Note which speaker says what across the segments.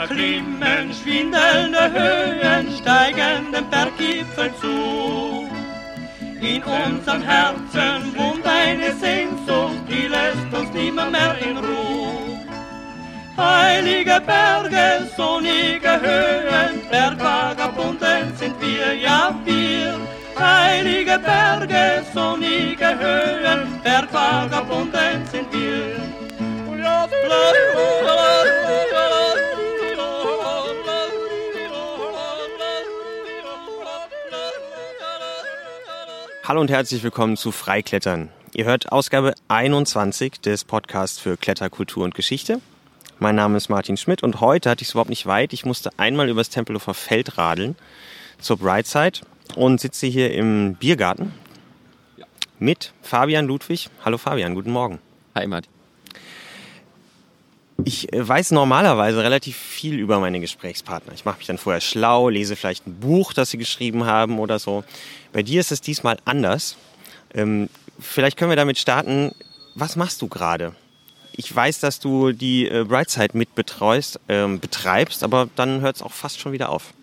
Speaker 1: erklimmen schwindelnde Höhen, steigen dem Berggipfel zu. In unserem Herzen wohnt eine Sehnsucht, die lässt uns nimmer mehr in Ruhe. Heilige Berge, sonnige Höhen, Bergvagabunden sind wir, ja wir. Heilige Berge, sonnige Höhen, Bergvagabunden sind wir.
Speaker 2: Hallo und herzlich willkommen zu Freiklettern. Ihr hört Ausgabe 21 des Podcasts für Kletterkultur und Geschichte. Mein Name ist Martin Schmidt und heute hatte ich es überhaupt nicht weit. Ich musste einmal übers Tempelhofer Feld radeln zur Brightside und sitze hier im Biergarten mit Fabian Ludwig. Hallo Fabian, guten Morgen.
Speaker 3: Hi Martin.
Speaker 2: Ich äh, weiß normalerweise relativ viel über meine Gesprächspartner. Ich mache mich dann vorher schlau, lese vielleicht ein Buch, das sie geschrieben haben oder so. Bei dir ist es diesmal anders. Ähm, vielleicht können wir damit starten. Was machst du gerade? Ich weiß, dass du die äh, Brightside mitbetreust, ähm, betreibst, aber dann hört es auch fast schon wieder auf.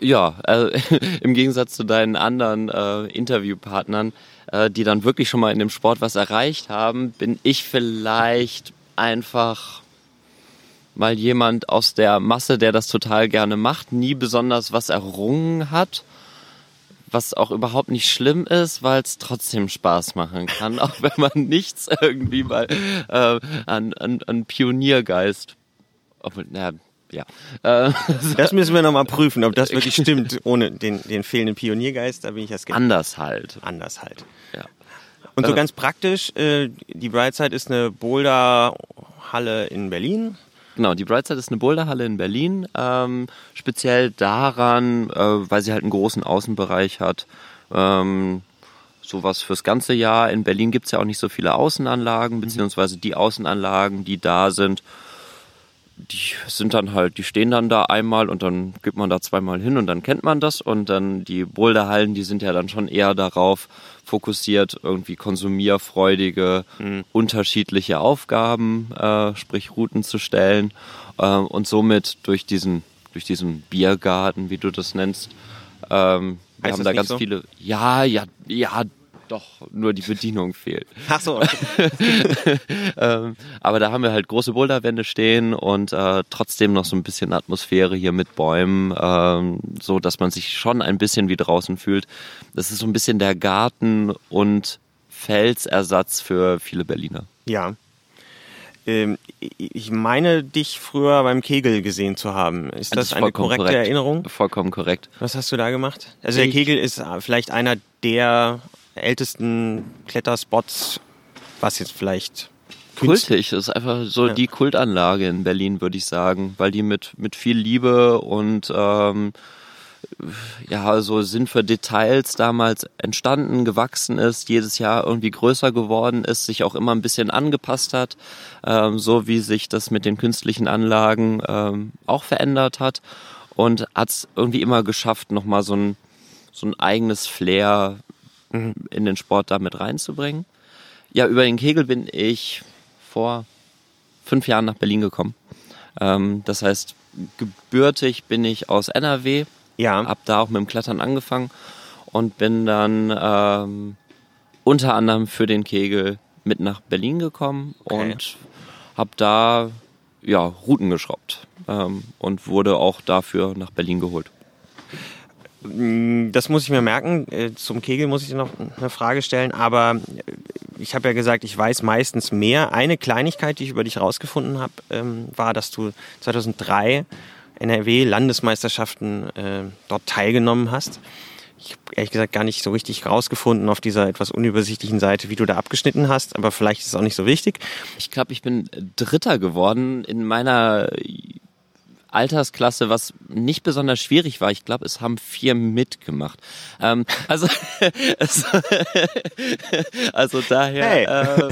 Speaker 3: Ja, äh, im Gegensatz zu deinen anderen äh, Interviewpartnern, äh, die dann wirklich schon mal in dem Sport was erreicht haben, bin ich vielleicht einfach mal jemand aus der Masse, der das total gerne macht, nie besonders was errungen hat, was auch überhaupt nicht schlimm ist, weil es trotzdem Spaß machen kann, auch wenn man nichts irgendwie mal äh, an, an, an Pioniergeist, obwohl, na, ja. Äh,
Speaker 2: Das müssen wir nochmal prüfen, ob das wirklich stimmt, ohne den, den fehlenden Pioniergeist, da bin ich ja skeptisch.
Speaker 3: anders halt.
Speaker 2: Anders halt.
Speaker 3: Ja.
Speaker 2: Und so
Speaker 3: Äh,
Speaker 2: ganz praktisch, äh, die Brightside ist eine Boulderhalle in Berlin.
Speaker 3: Genau, die Brightside ist eine Boulderhalle in Berlin, ähm, speziell daran, äh, weil sie halt einen großen Außenbereich hat. Ähm, sowas fürs ganze Jahr. In Berlin gibt's ja auch nicht so viele Außenanlagen, beziehungsweise die Außenanlagen, die da sind, die sind dann halt, die stehen dann da einmal und dann geht man da zweimal hin und dann kennt man das und dann die Boulderhallen, die sind ja dann schon eher darauf fokussiert, irgendwie konsumierfreudige, unterschiedliche Aufgaben, äh, sprich Routen zu stellen äh, und somit durch diesen, durch diesen Biergarten, wie du das nennst, ähm, wir
Speaker 2: Heißt
Speaker 3: haben da ganz
Speaker 2: so?
Speaker 3: viele, ja, ja, ja, doch, nur die Bedienung fehlt.
Speaker 2: Ach so.
Speaker 3: ähm, aber da haben wir halt große Boulderwände stehen und äh, trotzdem noch so ein bisschen Atmosphäre hier mit Bäumen, ähm, so dass man sich schon ein bisschen wie draußen fühlt. Das ist so ein bisschen der Garten und Felsersatz für viele Berliner.
Speaker 2: Ja. Ähm, ich meine, dich früher beim Kegel gesehen zu haben. Ist das,
Speaker 3: ist
Speaker 2: eine korrekte
Speaker 3: korrekt.
Speaker 2: Erinnerung?
Speaker 3: Vollkommen korrekt.
Speaker 2: Was hast du da gemacht? Also der
Speaker 3: Ich-
Speaker 2: Kegel ist äh, vielleicht einer der ältesten Kletterspots, was jetzt vielleicht
Speaker 3: Kultig ist einfach so
Speaker 2: Ja.
Speaker 3: die Kultanlage in Berlin, würde ich sagen, weil die mit, mit viel Liebe und ähm, ja, so Sinn für Details damals entstanden, gewachsen ist, jedes Jahr irgendwie größer geworden ist, sich auch immer ein bisschen angepasst hat, ähm, so wie sich das mit den künstlichen Anlagen ähm, auch verändert hat und hat es irgendwie immer geschafft, nochmal so ein, so ein eigenes Flair in den Sport da mit reinzubringen. Ja, über den Kegel bin ich vor fünf Jahren nach Berlin gekommen. Ähm, das heißt, gebürtig bin ich aus NRW,
Speaker 2: Ja.
Speaker 3: hab da auch mit dem Klettern angefangen und bin dann ähm, unter anderem für den Kegel mit nach Berlin gekommen
Speaker 2: Okay.
Speaker 3: und hab da ja Routen geschraubt ähm, und wurde auch dafür nach Berlin geholt.
Speaker 2: Das muss ich mir merken. Äh, Zum Kegel muss ich noch eine Frage stellen, aber äh, ich habe ja gesagt, ich weiß meistens mehr. Eine Kleinigkeit, die ich über dich rausgefunden habe, ähm, war, dass du 2003 NRW-Landesmeisterschaften äh, dort teilgenommen hast. Ich habe ehrlich gesagt gar nicht so richtig rausgefunden auf dieser etwas unübersichtlichen Seite, wie du da abgeschnitten hast, aber vielleicht ist es auch nicht so wichtig.
Speaker 3: Ich glaube, ich bin Dritter geworden in meiner Altersklasse, was nicht besonders schwierig war. Ich glaube, es haben vier mitgemacht. Ähm, also, also daher.
Speaker 2: Hey.
Speaker 3: Äh,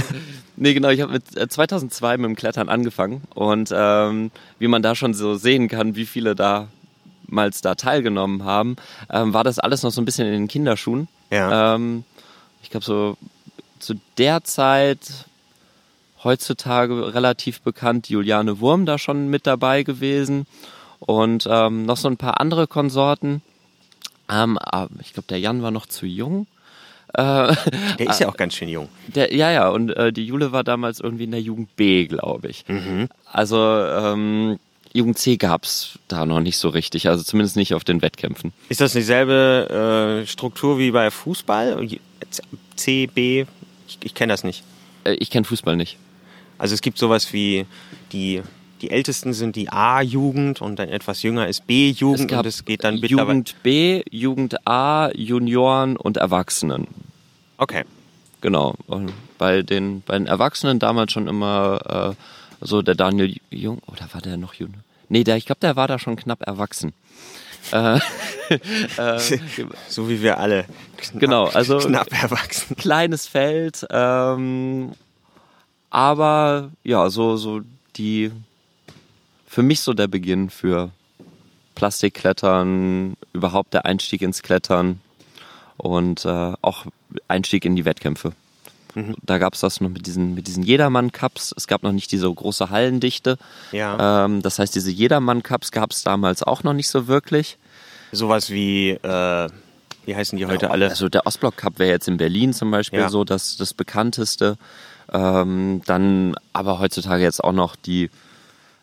Speaker 3: nee, genau. Ich habe mit äh, 2002 mit dem Klettern angefangen und ähm, wie man da schon so sehen kann, wie viele da mal da teilgenommen haben, ähm, war das alles noch so ein bisschen in den Kinderschuhen.
Speaker 2: Ja.
Speaker 3: Ähm, ich glaube, so zu der Zeit heutzutage relativ bekannt, Juliane Wurm da schon mit dabei gewesen und ähm, noch so ein paar andere Konsorten. Ähm, ich glaube, der Jan war noch zu jung.
Speaker 2: Äh, der ist ja auch ganz schön jung.
Speaker 3: Der, ja, ja, und äh, die Jule war damals irgendwie in der Jugend B, glaube ich. Mhm. Also ähm, Jugend C gab's da noch nicht so richtig, also zumindest nicht auf den Wettkämpfen.
Speaker 2: Ist das dieselbe äh, Struktur wie bei Fußball? C, B? Ich, ich kenne das nicht.
Speaker 3: Äh, ich kenne Fußball nicht.
Speaker 2: Also es gibt sowas wie die die ältesten sind die A-Jugend und dann etwas jünger ist B-Jugend und es geht dann
Speaker 3: Jugend B, Jugend A, Junioren und Erwachsenen.
Speaker 2: Okay.
Speaker 3: Genau. Und bei den, bei den Erwachsenen damals schon immer äh, so der Daniel Jung, oder war der noch jung? Nee, der, ich glaube, der war da schon knapp erwachsen.
Speaker 2: Äh, äh, so wie wir alle.
Speaker 3: Knapp, genau, also
Speaker 2: knapp erwachsen.
Speaker 3: Kleines Feld, ähm, aber ja, so so die für mich so der Beginn für Plastikklettern, überhaupt der Einstieg ins Klettern und äh, auch Einstieg in die Wettkämpfe. Mhm. Da gab es das noch mit diesen, mit diesen Jedermann-Cups. Es gab noch nicht diese große Hallendichte.
Speaker 2: Ja.
Speaker 3: Ähm, das heißt, diese Jedermann-Cups gab es damals auch noch nicht so wirklich.
Speaker 2: Sowas wie, äh, wie heißen die heute ja, alle?
Speaker 3: Also der Ostblock-Cup wäre jetzt in Berlin zum Beispiel ja. so das, das bekannteste. Ähm, dann aber heutzutage jetzt auch noch die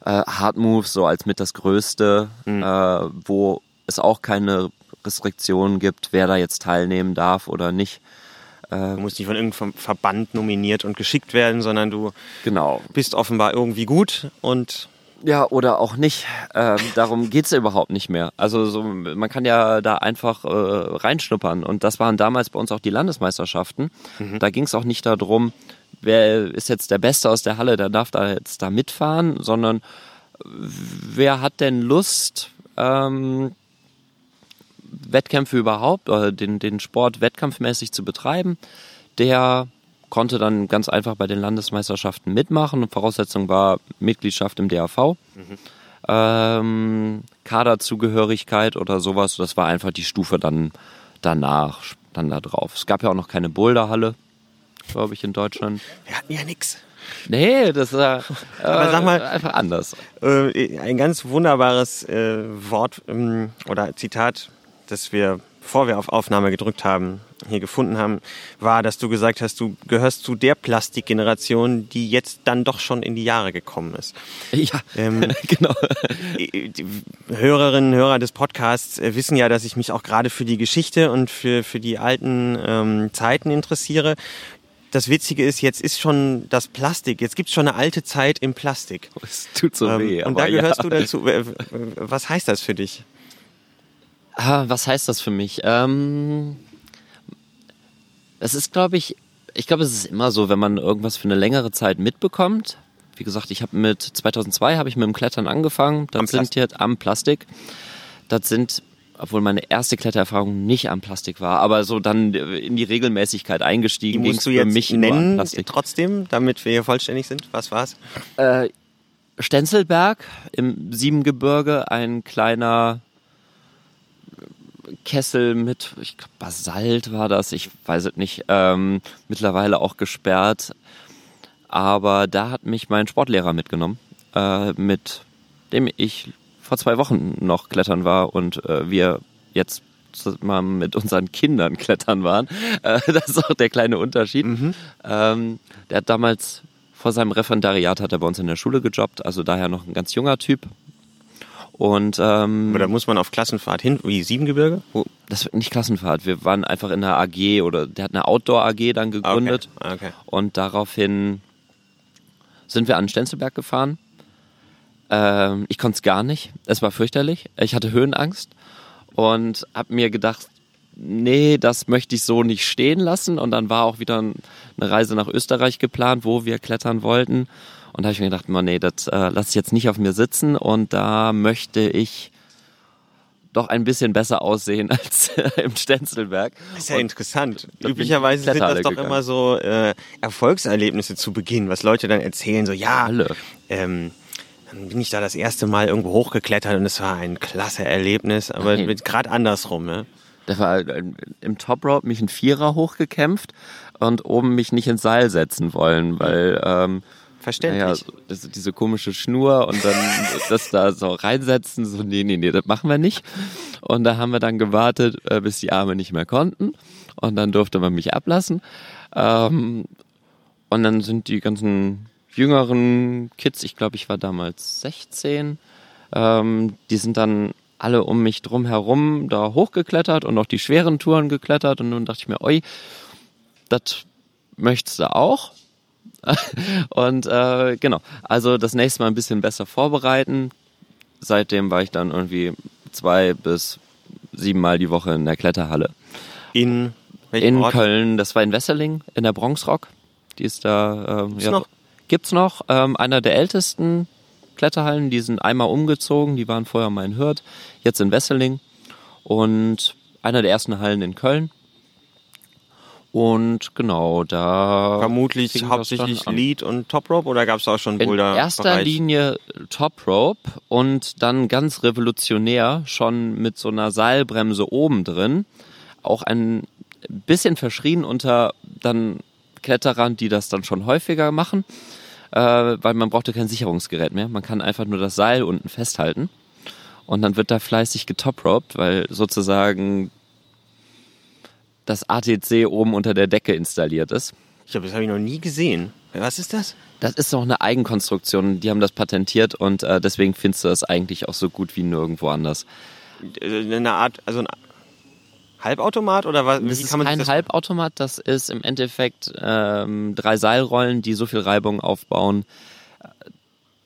Speaker 3: äh, Hard Moves so als mit das Größte, mhm. äh, wo es auch keine Restriktionen gibt, wer da jetzt teilnehmen darf oder nicht.
Speaker 2: Du musst nicht von irgendeinem Verband nominiert und geschickt werden, sondern du
Speaker 3: genau.
Speaker 2: bist offenbar irgendwie gut und
Speaker 3: ja, oder auch nicht. Ähm, darum geht's ja überhaupt nicht mehr. Also so, man kann ja da einfach äh, reinschnuppern. Und das waren damals bei uns auch die Landesmeisterschaften. Mhm. Da ging's auch nicht darum, wer ist jetzt der Beste aus der Halle, der darf da jetzt da mitfahren, sondern wer hat denn Lust, ähm, Wettkämpfe überhaupt oder den, den Sport wettkampfmäßig zu betreiben, der konnte dann ganz einfach bei den Landesmeisterschaften mitmachen und Voraussetzung war Mitgliedschaft im DAV. Mhm. Ähm, Kaderzugehörigkeit oder sowas, das war einfach die Stufe dann danach, dann da drauf. Es gab ja auch noch keine Boulderhalle, glaube ich, in Deutschland.
Speaker 2: Wir hatten ja nichts.
Speaker 3: Nee, das war äh,
Speaker 2: Aber sag mal,
Speaker 3: einfach anders.
Speaker 2: Äh, ein ganz wunderbares äh, Wort ähm, oder Zitat, das wir, bevor wir auf Aufnahme gedrückt haben, hier gefunden haben, war, dass du gesagt hast, du gehörst zu der Plastikgeneration, die jetzt dann doch schon in die Jahre gekommen ist.
Speaker 3: Ja, ähm, genau.
Speaker 2: Die Hörerinnen und Hörer des Podcasts äh, wissen ja, dass ich mich auch gerade für die Geschichte und für, für die alten ähm, Zeiten interessiere das Witzige ist, jetzt ist schon das Plastik, jetzt gibt es schon eine alte Zeit im Plastik.
Speaker 3: Es tut so ähm, weh.
Speaker 2: Und da gehörst ja. du dazu. Was heißt das für dich?
Speaker 3: Ah, was heißt das für mich? Ähm, es ist, glaube ich, ich glaube, es ist immer so, wenn man irgendwas für eine längere Zeit mitbekommt. Wie gesagt, ich habe mit 2002 habe ich mit dem Klettern angefangen. Das am sind Plastik. jetzt am Plastik. Das sind obwohl meine erste Klettererfahrung nicht am Plastik war, aber so dann in die Regelmäßigkeit eingestiegen.
Speaker 2: Die musst du jetzt mich nennen, trotzdem, damit wir hier vollständig sind. Was war's?
Speaker 3: Äh, Stenzelberg im Siebengebirge, ein kleiner Kessel mit, ich glaube, Basalt war das, ich weiß es nicht, ähm, mittlerweile auch gesperrt. Aber da hat mich mein Sportlehrer mitgenommen, äh, mit dem ich vor zwei Wochen noch klettern war und äh, wir jetzt mal mit unseren Kindern klettern waren. Äh, das ist auch der kleine Unterschied. Mhm. Ähm, der hat damals vor seinem Referendariat hat er bei uns in der Schule gejobbt, also daher noch ein ganz junger Typ. Und ähm,
Speaker 2: Aber da muss man auf Klassenfahrt hin, wie Siebengebirge? Wo?
Speaker 3: Das nicht Klassenfahrt. Wir waren einfach in einer AG oder der hat eine Outdoor AG dann gegründet.
Speaker 2: Okay. Okay.
Speaker 3: Und daraufhin sind wir an Stenzelberg gefahren ähm, ich konnte es gar nicht. Es war fürchterlich. Ich hatte Höhenangst und habe mir gedacht, nee, das möchte ich so nicht stehen lassen. Und dann war auch wieder eine Reise nach Österreich geplant, wo wir klettern wollten. Und da habe ich mir gedacht, nee, das äh, lasse ich jetzt nicht auf mir sitzen. Und da möchte ich doch ein bisschen besser aussehen als im Stenzelberg.
Speaker 2: Das ist ja und interessant. Üblicherweise sind das doch gegangen. immer so äh, Erfolgserlebnisse zu Beginn, was Leute dann erzählen, so ja,
Speaker 3: Alle.
Speaker 2: Ähm, dann bin ich da das erste Mal irgendwo hochgeklettert und es war ein klasse Erlebnis, aber gerade andersrum. Ne?
Speaker 3: Da war äh, im Top Rope mich ein Vierer hochgekämpft und oben mich nicht ins Seil setzen wollen, weil ähm,
Speaker 2: Verständlich.
Speaker 3: Naja, das, diese komische Schnur und dann das da so reinsetzen, so, nee, nee, nee, das machen wir nicht. Und da haben wir dann gewartet, äh, bis die Arme nicht mehr konnten. Und dann durfte man mich ablassen. Ähm, und dann sind die ganzen jüngeren Kids, ich glaube, ich war damals 16, ähm, die sind dann alle um mich drum herum da hochgeklettert und auch die schweren Touren geklettert. Und dann dachte ich mir, oi, das möchtest du auch? und äh, genau, also das nächste Mal ein bisschen besser vorbereiten. Seitdem war ich dann irgendwie zwei bis sieben Mal die Woche in der Kletterhalle.
Speaker 2: In
Speaker 3: in Ort? Köln, das war in Wesseling, in der Bronxrock. Die ist da. Ähm,
Speaker 2: Gibt's ja, noch?
Speaker 3: Gibt's noch. Ähm, einer der ältesten Kletterhallen, die sind einmal umgezogen, die waren vorher mal in Hürth, jetzt in Wesseling. Und einer der ersten Hallen in Köln. Und genau, da.
Speaker 2: Vermutlich hauptsächlich Lead und Top Rope oder gab es auch schon Boulder?
Speaker 3: In erster Bereich? Linie Top Rope und dann ganz revolutionär schon mit so einer Seilbremse oben drin. Auch ein bisschen verschrien unter dann Kletterern, die das dann schon häufiger machen, äh, weil man brauchte kein Sicherungsgerät mehr. Man kann einfach nur das Seil unten festhalten und dann wird da fleißig getoproped, weil sozusagen das ATC oben unter der Decke installiert ist.
Speaker 2: Ich glaube, das habe ich noch nie gesehen. Was ist das?
Speaker 3: Das ist doch eine Eigenkonstruktion. Die haben das patentiert und äh, deswegen findest du das eigentlich auch so gut wie nirgendwo anders.
Speaker 2: Äh, eine Art, also ein Halbautomat oder was?
Speaker 3: Das ist kein das Halbautomat, das ist im Endeffekt ähm, drei Seilrollen, die so viel Reibung aufbauen.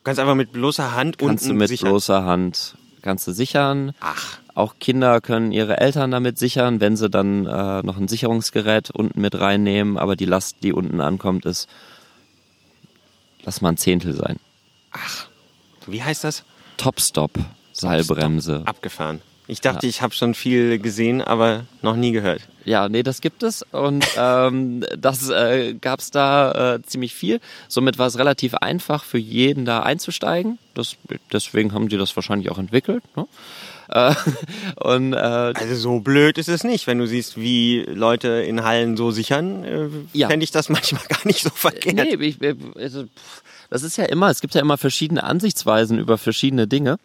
Speaker 2: Kannst einfach mit bloßer Hand
Speaker 3: kannst unten du mit
Speaker 2: sichern.
Speaker 3: bloßer Hand kannst du sichern.
Speaker 2: Ach.
Speaker 3: Auch Kinder können ihre Eltern damit sichern, wenn sie dann äh, noch ein Sicherungsgerät unten mit reinnehmen. Aber die Last, die unten ankommt, ist, lass mal ein Zehntel sein.
Speaker 2: Ach, wie heißt das?
Speaker 3: Top-Stop, Seilbremse.
Speaker 2: Abgefahren. Ich dachte, ja. ich habe schon viel gesehen, aber noch nie gehört.
Speaker 3: Ja, nee, das gibt es und ähm, das äh, gab es da äh, ziemlich viel. Somit war es relativ einfach für jeden da einzusteigen. Das, deswegen haben die das wahrscheinlich auch entwickelt. Ne? Äh, und, äh,
Speaker 2: also so blöd ist es nicht, wenn du siehst, wie Leute in Hallen so sichern. Äh, ja. Fände ich das manchmal gar nicht so verkehrt. Nee, ich,
Speaker 3: also, das ist ja immer, es gibt ja immer verschiedene Ansichtsweisen über verschiedene Dinge.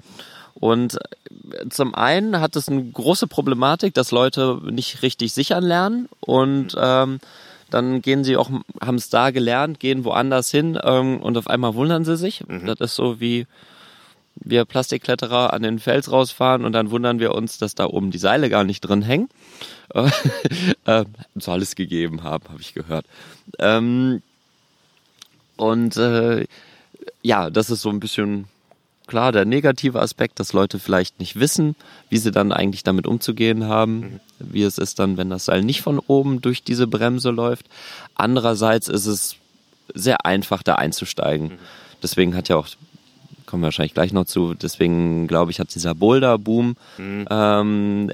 Speaker 3: Und äh, zum einen hat es eine große Problematik, dass Leute nicht richtig sichern lernen und ähm, dann gehen sie auch, haben es da gelernt, gehen woanders hin ähm, und auf einmal wundern sie sich. Mhm. Das ist so wie wir Plastikkletterer an den Fels rausfahren und dann wundern wir uns, dass da oben die Seile gar nicht drin hängen. äh, soll es gegeben haben, habe ich gehört. Ähm, und äh, ja, das ist so ein bisschen klar der negative Aspekt, dass Leute vielleicht nicht wissen, wie sie dann eigentlich damit umzugehen haben, mhm. wie es ist dann, wenn das Seil nicht von oben durch diese Bremse läuft. Andererseits ist es sehr einfach, da einzusteigen. Mhm. Deswegen hat ja auch, kommen wir wahrscheinlich gleich noch zu, deswegen glaube ich, hat dieser Boulder-Boom mhm. ähm,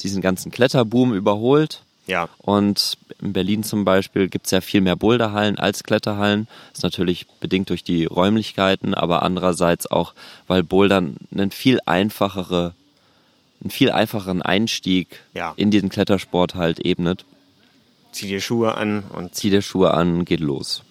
Speaker 3: diesen ganzen Kletterboom überholt.
Speaker 2: Ja.
Speaker 3: Und in Berlin zum Beispiel gibt es ja viel mehr Boulderhallen als Kletterhallen. Das ist natürlich bedingt durch die Räumlichkeiten, aber andererseits auch, weil Bouldern einen viel einfachere, einen viel einfacheren Einstieg
Speaker 2: ja.
Speaker 3: in diesen Klettersport halt ebnet.
Speaker 2: Zieh dir Schuhe an und.
Speaker 3: Zieh dir Schuhe an, geht los.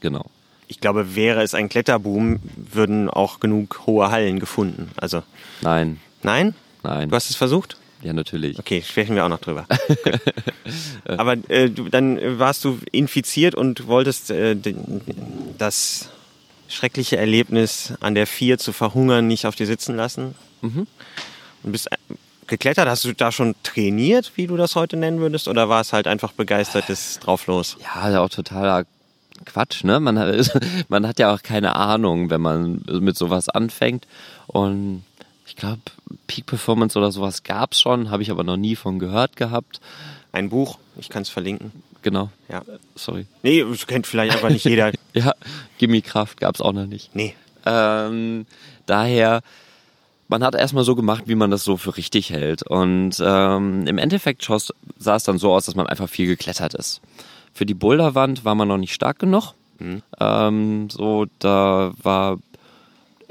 Speaker 3: Genau.
Speaker 2: Ich glaube, wäre es ein Kletterboom, würden auch genug hohe Hallen gefunden. Also.
Speaker 3: Nein.
Speaker 2: Nein?
Speaker 3: Nein.
Speaker 2: Du hast es versucht?
Speaker 3: Ja, natürlich.
Speaker 2: Okay, sprechen wir auch noch drüber. Aber äh, du, dann warst du infiziert und wolltest äh, das schreckliche Erlebnis an der Vier zu verhungern nicht auf dir sitzen lassen.
Speaker 3: Mhm.
Speaker 2: Und bist äh, geklettert. Hast du da schon trainiert, wie du das heute nennen würdest? Oder war es halt einfach begeistertes Drauflos?
Speaker 3: Ja, auch totaler Quatsch, ne? Man hat, man hat ja auch keine Ahnung, wenn man mit sowas anfängt. Und ich glaube, Peak Performance oder sowas gab es schon, habe ich aber noch nie von gehört gehabt.
Speaker 2: Ein Buch, ich kann es verlinken.
Speaker 3: Genau.
Speaker 2: Ja.
Speaker 3: Sorry.
Speaker 2: Nee, das kennt vielleicht einfach nicht jeder.
Speaker 3: ja, Gimme Kraft gab es auch noch nicht.
Speaker 2: Nee.
Speaker 3: Ähm, daher, man hat erstmal so gemacht, wie man das so für richtig hält. Und ähm, im Endeffekt sah es dann so aus, dass man einfach viel geklettert ist. Für die Boulderwand war man noch nicht stark genug. Mhm. Ähm, so, da war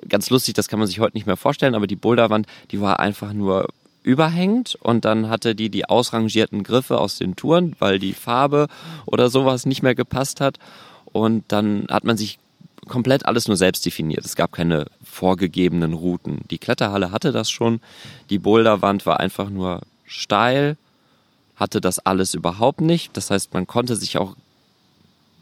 Speaker 3: ganz lustig, das kann man sich heute nicht mehr vorstellen, aber die Boulderwand, die war einfach nur überhängend und dann hatte die die ausrangierten Griffe aus den Touren, weil die Farbe oder sowas nicht mehr gepasst hat und dann hat man sich komplett alles nur selbst definiert. Es gab keine vorgegebenen Routen. Die Kletterhalle hatte das schon. Die Boulderwand war einfach nur steil, hatte das alles überhaupt nicht. Das heißt, man konnte sich auch,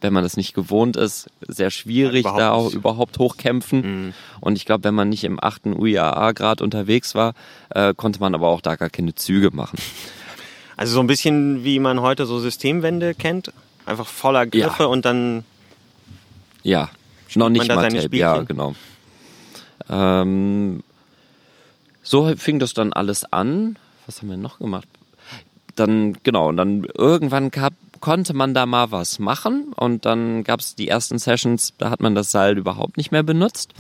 Speaker 3: wenn man das nicht gewohnt ist, sehr schwierig
Speaker 2: Überhaupt
Speaker 3: da auch überhaupt hochkämpfen.
Speaker 2: Mhm.
Speaker 3: Und ich glaube, wenn man nicht im achten UIAA-Grad unterwegs war, äh, konnte man aber auch da gar keine Züge machen.
Speaker 2: Also so ein bisschen wie man heute so Systemwände kennt. Einfach voller Griffe
Speaker 3: Ja.
Speaker 2: und dann
Speaker 3: Ja, noch nicht mal
Speaker 2: seine
Speaker 3: Tape, ja, genau. Ähm, so fing das dann alles an. Was haben wir noch gemacht? Dann, genau, und dann irgendwann gab, konnte man da mal was machen und dann gab es die ersten Sessions, da hat man das Seil überhaupt nicht mehr benutzt,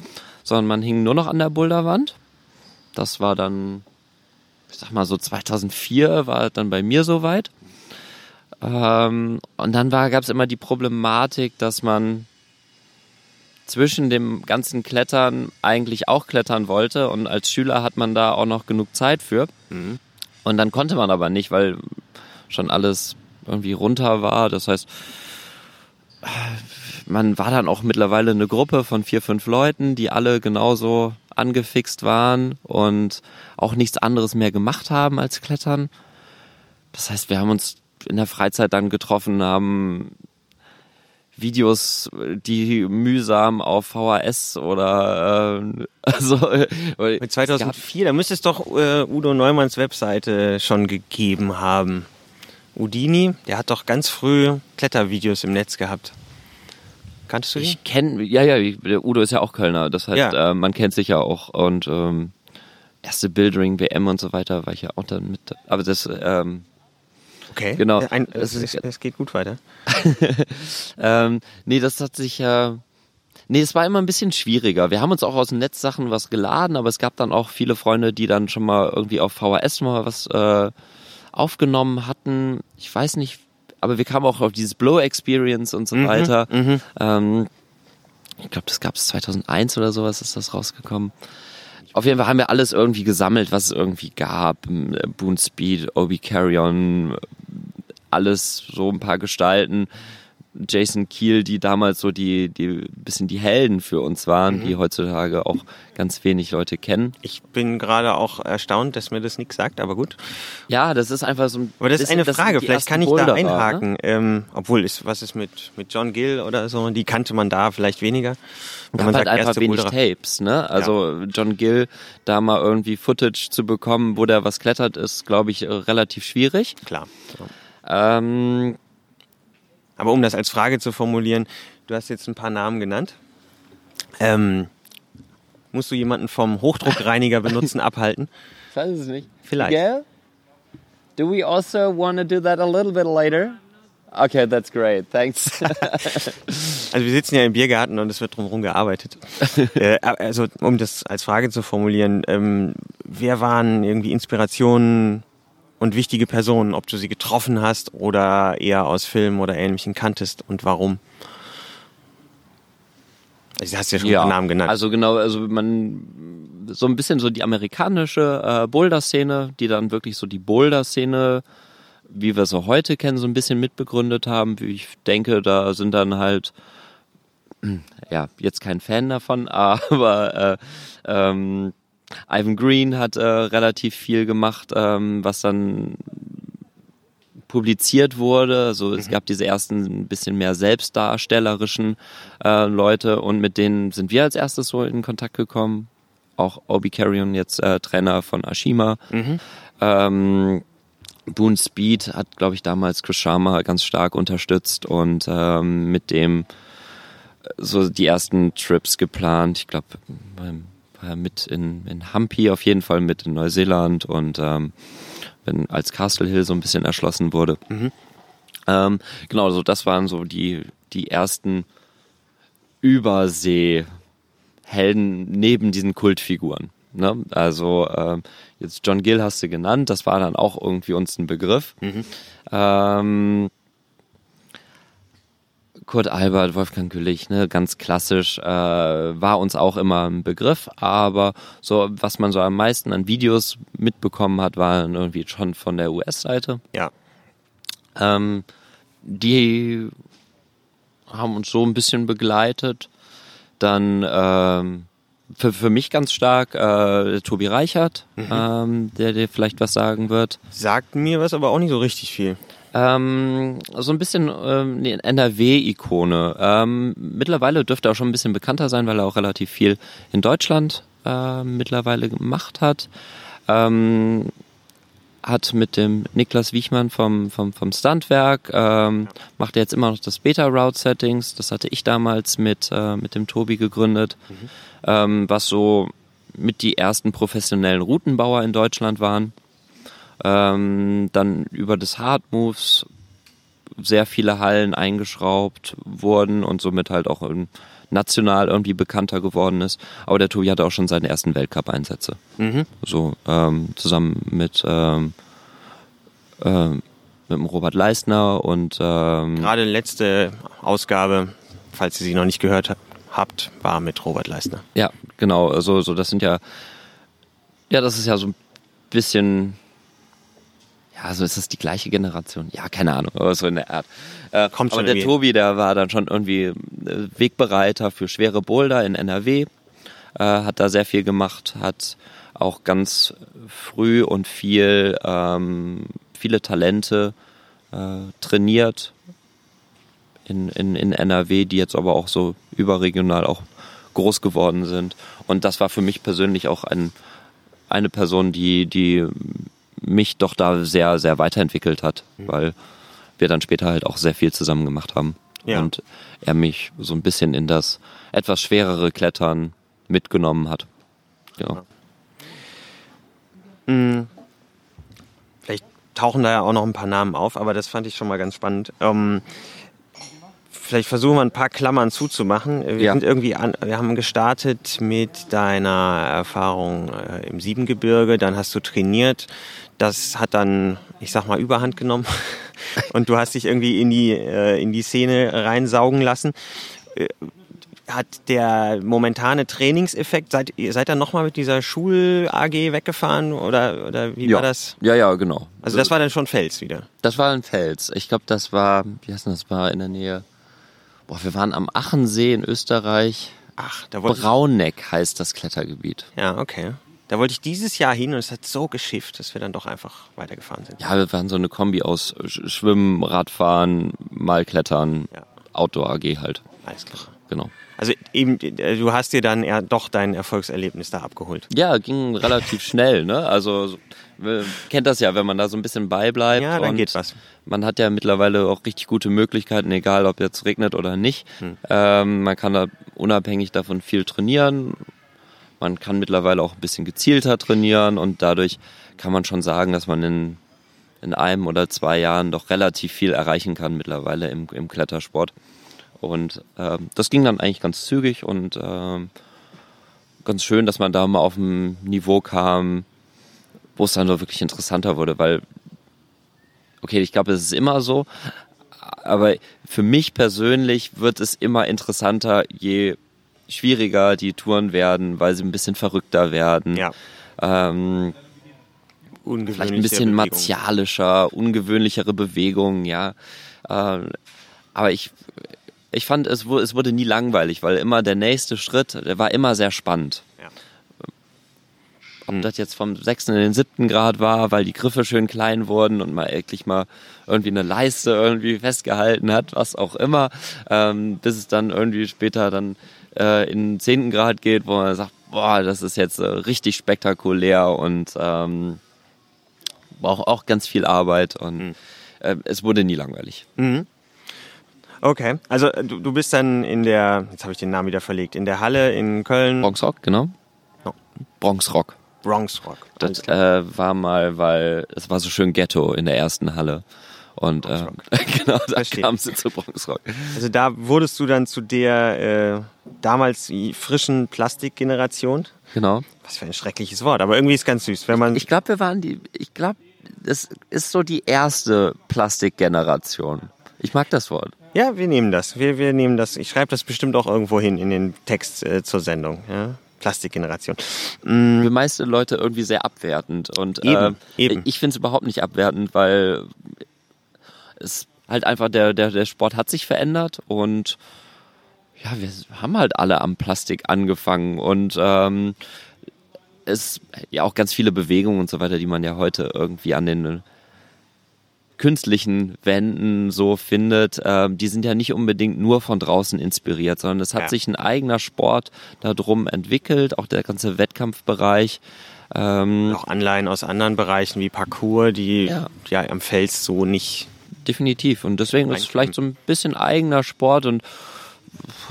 Speaker 3: sondern man hing nur noch an der Boulderwand. Das war dann, ich sag mal so 2004 war dann bei mir soweit. Ähm, und dann gab es immer die Problematik, dass man zwischen dem ganzen Klettern eigentlich auch klettern wollte und als Schüler hat man da auch noch genug Zeit für. Und dann konnte man aber nicht, weil schon alles irgendwie runter war. Das heißt, man war dann auch mittlerweile eine Gruppe von vier, fünf Leuten, die alle genauso angefixt waren und auch nichts anderes mehr gemacht haben als Klettern. Das heißt, wir haben uns in der Freizeit dann getroffen, haben Videos, die mühsam auf VHS oder äh, also äh,
Speaker 2: mit 2004, da müsste es doch äh, Udo Neumanns Webseite schon gegeben haben. Udini, der hat doch ganz früh Klettervideos im Netz gehabt. Kanntest du die?
Speaker 3: Ich kenne, ja, ja, ich- der Udo ist ja auch Kölner, das heißt,
Speaker 2: Ja.
Speaker 3: äh, man kennt sich ja auch und ähm, erste Bildring, WM und so weiter war ich ja auch dann mit, aber das, ähm,
Speaker 2: Okay.
Speaker 3: Genau.
Speaker 2: Ein,
Speaker 3: Es
Speaker 2: es,
Speaker 3: ist-
Speaker 2: es geht gut weiter.
Speaker 3: ähm, nee, das hat sich, äh, nee, es war immer ein bisschen schwieriger. Wir haben uns auch aus den Netzsachen was geladen, aber es gab dann auch viele Freunde, die dann schon mal irgendwie auf VHS mal was äh, aufgenommen hatten. Ich weiß nicht, aber wir kamen auch auf dieses Blow Experience und so weiter. Ähm, ich glaube, das gab es 2001 oder sowas, ist das rausgekommen. Auf jeden Fall haben wir alles irgendwie gesammelt, was es irgendwie gab. Boon Speed, Obi Carrion, alles so ein paar Gestalten. Jason Kiel, die damals so die, die bisschen die Helden für uns waren, die heutzutage auch ganz wenig Leute kennen.
Speaker 2: Ich bin gerade auch erstaunt, dass mir das nichts sagt, aber gut.
Speaker 3: Ja, das ist einfach so ein
Speaker 2: Aber das ist eine Frage, vielleicht kann ich da
Speaker 3: Boulderer, Ne?
Speaker 2: einhaken. Ähm, obwohl, ist, was ist mit, mit John Gill oder so? Die kannte man da vielleicht weniger. Wenn
Speaker 3: gab halt einfach
Speaker 2: erste
Speaker 3: wenig
Speaker 2: Boulderer.
Speaker 3: Tapes, ne? Also John Gill, da mal irgendwie Footage zu bekommen, wo der was klettert, ist, glaube ich, relativ schwierig.
Speaker 2: Klar. Ja.
Speaker 3: Ähm,
Speaker 2: Aber um das als Frage zu formulieren, du hast jetzt ein paar Namen genannt. Ähm, musst du jemanden vom Hochdruckreiniger benutzen abhalten?
Speaker 3: ich weiß es nicht.
Speaker 2: Vielleicht.
Speaker 3: Miguel? Do we also want to do that a little bit later? Okay, that's great. Thanks.
Speaker 2: Also wir sitzen ja im Biergarten und es wird drumherum gearbeitet. äh, also um das als Frage zu formulieren, ähm, wer waren irgendwie Inspirationen und wichtige Personen, ob du sie getroffen hast oder eher aus Filmen oder Ähnlichem kanntest und warum? Also, du hast ja schon paar Namen genannt.
Speaker 3: Also genau, also man so ein bisschen so die amerikanische äh, Boulder-Szene, die dann wirklich so die Boulder-Szene, wie wir sie heute kennen, so ein bisschen mitbegründet haben. Wie ich denke, da sind dann halt ja jetzt kein Fan davon, aber äh, ähm, Ivan Green hat äh, relativ viel gemacht, ähm, was dann publiziert wurde. Also es gab diese ersten ein bisschen mehr selbstdarstellerischen äh, Leute und mit denen sind wir als erstes so in Kontakt gekommen. Auch Obi Carrion, jetzt äh, Trainer von Ashima. Ähm, Boone Speed hat, glaube ich, damals Sharma ganz stark unterstützt und ähm, mit dem äh, so die ersten Trips geplant. Ich glaube, war mit in, in Hampi auf jeden Fall mit in Neuseeland und ähm, wenn als Castle Hill so ein bisschen erschlossen wurde. Ähm, genau, so das waren so die, die ersten Übersee-Helden neben diesen Kultfiguren. Ne? Also ähm, jetzt John Gill hast du genannt, das war dann auch irgendwie uns ein Begriff. Ähm, Kurt Albert, Wolfgang Güllich, ne, ganz klassisch, äh, war uns auch immer ein Begriff, aber so, was man so am meisten an Videos mitbekommen hat, waren irgendwie schon von der US-Seite.
Speaker 2: ja.
Speaker 3: Ähm, die haben uns so ein bisschen begleitet. Dann ähm, für, für mich ganz stark äh, Tobi Reichert,
Speaker 2: Mhm.
Speaker 3: ähm, der dir vielleicht was sagen wird.
Speaker 2: Sagt mir was, aber auch nicht so richtig viel.
Speaker 3: Ähm, so ein bisschen ähm, eine NRW-Ikone. Ähm, mittlerweile dürfte er auch schon ein bisschen bekannter sein, weil er auch relativ viel in Deutschland äh, mittlerweile gemacht hat. Ähm, hat mit dem Niklas Wiechmann vom, vom, vom Standwerk, ähm, macht er jetzt immer noch das Beta-Route-Settings. Das hatte ich damals mit, äh, mit dem Tobi gegründet, ähm, was so mit die ersten professionellen Routenbauer in Deutschland waren. Ähm, dann über das Hard Moves sehr viele Hallen eingeschraubt wurden und somit halt auch ähm, national irgendwie bekannter geworden ist. Aber der Tobi hatte auch schon seine ersten Weltcup-Einsätze. So ähm, zusammen mit ähm, ähm, mit dem Robert Leistner und ähm,
Speaker 2: Gerade letzte Ausgabe, falls ihr sie noch nicht gehört ha- habt, war mit Robert Leistner.
Speaker 3: Ja, genau. Also so das sind ja, ja, das ist ja so ein bisschen, ja, so ist das die gleiche Generation. Ja, keine Ahnung, aber so in der Art. Äh,
Speaker 2: Kommt
Speaker 3: aber
Speaker 2: schon
Speaker 3: der. Tobi, der war dann schon irgendwie äh, Wegbereiter für schwere Boulder in NRW, äh, hat da sehr viel gemacht, hat auch ganz früh und viel ähm, viele Talente äh, trainiert in, in, in NRW, die jetzt aber auch so überregional auch groß geworden sind. Und das war für mich persönlich auch ein, eine Person, die, die mich doch da sehr, sehr weiterentwickelt hat, weil wir dann später halt auch sehr viel zusammen gemacht haben.
Speaker 2: Ja.
Speaker 3: Und er mich so ein bisschen in das etwas schwerere Klettern mitgenommen hat. Genau.
Speaker 2: Vielleicht tauchen da ja auch noch ein paar Namen auf, aber das fand ich schon mal ganz spannend. Ähm, vielleicht versuchen wir ein paar Klammern zuzumachen. Wir
Speaker 3: Ja.
Speaker 2: sind irgendwie an, wir haben gestartet mit deiner Erfahrung äh, im Siebengebirge, dann hast du trainiert. Das hat dann, ich sag mal, Überhand genommen und du hast dich irgendwie in die äh, in die Szene reinsaugen lassen. Äh, Hat der momentane Trainingseffekt, seid ihr seid ihr nochmal mit dieser Schul-AG weggefahren oder, oder wie
Speaker 3: ja.
Speaker 2: war das?
Speaker 3: Ja, ja, genau.
Speaker 2: Also das war dann schon Fels wieder.
Speaker 3: Das war ein Fels. Ich glaube, das war, wie heißt das, war in der Nähe. Boah, wir waren am Achensee in Österreich.
Speaker 2: Ach, da
Speaker 3: Brauneck heißt das Klettergebiet.
Speaker 2: ja, okay. Da wollte ich dieses Jahr hin und es hat so geschifft, dass wir dann doch einfach weitergefahren sind.
Speaker 3: Ja, wir waren so eine Kombi aus Sch- Schwimmen, Radfahren, mal Klettern,
Speaker 2: Ja.
Speaker 3: Outdoor AG halt.
Speaker 2: Alles klar.
Speaker 3: Genau.
Speaker 2: Also eben, äh, du hast dir dann eher doch dein Erfolgserlebnis da abgeholt.
Speaker 3: Ja, ging relativ schnell, ne? Also kennt das ja, wenn man da so ein bisschen beibleibt.
Speaker 2: Ja, dann geht was.
Speaker 3: Man hat ja mittlerweile auch richtig gute Möglichkeiten, egal ob jetzt regnet oder nicht.
Speaker 2: Hm.
Speaker 3: Ähm, man kann da unabhängig davon viel trainieren. Man kann mittlerweile auch ein bisschen gezielter trainieren und dadurch kann man schon sagen, dass man in, in einem oder zwei Jahren doch relativ viel erreichen kann mittlerweile im, im Klettersport. Und ähm, das ging dann eigentlich ganz zügig und ähm, ganz schön, dass man da mal auf ein Niveau kam, wo es dann wirklich interessanter wurde, weil, okay, ich glaube, es ist immer so, aber für mich persönlich wird es immer interessanter, je schwieriger die Touren werden, weil sie ein bisschen verrückter werden.
Speaker 2: Ja.
Speaker 3: Ähm, vielleicht ein bisschen
Speaker 2: Bewegung.
Speaker 3: martialischer, ungewöhnlichere Bewegungen, ja. Ähm, aber ich, ich fand, es wurde, es wurde nie langweilig, weil immer der nächste Schritt, der war immer sehr spannend.
Speaker 2: Ja.
Speaker 3: Ob das jetzt vom sechsten in den siebten Grad war, weil die Griffe schön klein wurden und man wirklich mal irgendwie eine Leiste irgendwie festgehalten hat, was auch immer, ähm, bis es dann irgendwie später dann äh, in den zehnten Grad geht, wo man sagt, boah, das ist jetzt äh, richtig spektakulär und ähm, braucht auch ganz viel Arbeit und äh, es wurde nie langweilig.
Speaker 2: Okay, also äh, du, du bist dann in der, jetzt habe ich den Namen wieder verlegt, in der Halle in Köln,
Speaker 3: Bronx Rock, genau.
Speaker 2: Ja.
Speaker 3: Bronx Rock.
Speaker 2: Bronx Rock.
Speaker 3: Das äh, war mal, weil es war so schön Ghetto in der ersten Halle. Und äh, genau, da
Speaker 2: Verstehe.
Speaker 3: kam sie zu Bronx Rock.
Speaker 2: Also da wurdest du dann zu der äh, damals frischen Plastikgeneration.
Speaker 3: Genau.
Speaker 2: Was für ein schreckliches Wort, aber irgendwie ist ganz süß, wenn man
Speaker 3: Ich glaube, wir waren die, ich glaube, das ist so die erste Plastikgeneration. Ich mag das Wort.
Speaker 2: Ja, wir nehmen das. Wir, wir nehmen das. Ich schreibe das bestimmt auch irgendwo hin in den Text äh, zur Sendung. Ja? Plastikgeneration.
Speaker 3: Für meiste Leute irgendwie sehr abwertend. Und
Speaker 2: Eben,
Speaker 3: äh,
Speaker 2: eben.
Speaker 3: ich finde es überhaupt nicht abwertend, weil es halt einfach der, der, der Sport hat sich verändert und ja, wir haben halt alle am Plastik angefangen und ähm, es ja auch ganz viele Bewegungen und so weiter, die man ja heute irgendwie an den künstlichen Wänden so findet, äh, die sind ja nicht unbedingt nur von draußen inspiriert, sondern es hat ja. sich ein eigener Sport darum entwickelt, auch der ganze Wettkampfbereich.
Speaker 2: Ähm, auch Anleihen aus anderen Bereichen wie Parkour, die ja, ja am Fels so nicht.
Speaker 3: Definitiv. Und deswegen ist es vielleicht so ein bisschen eigener Sport und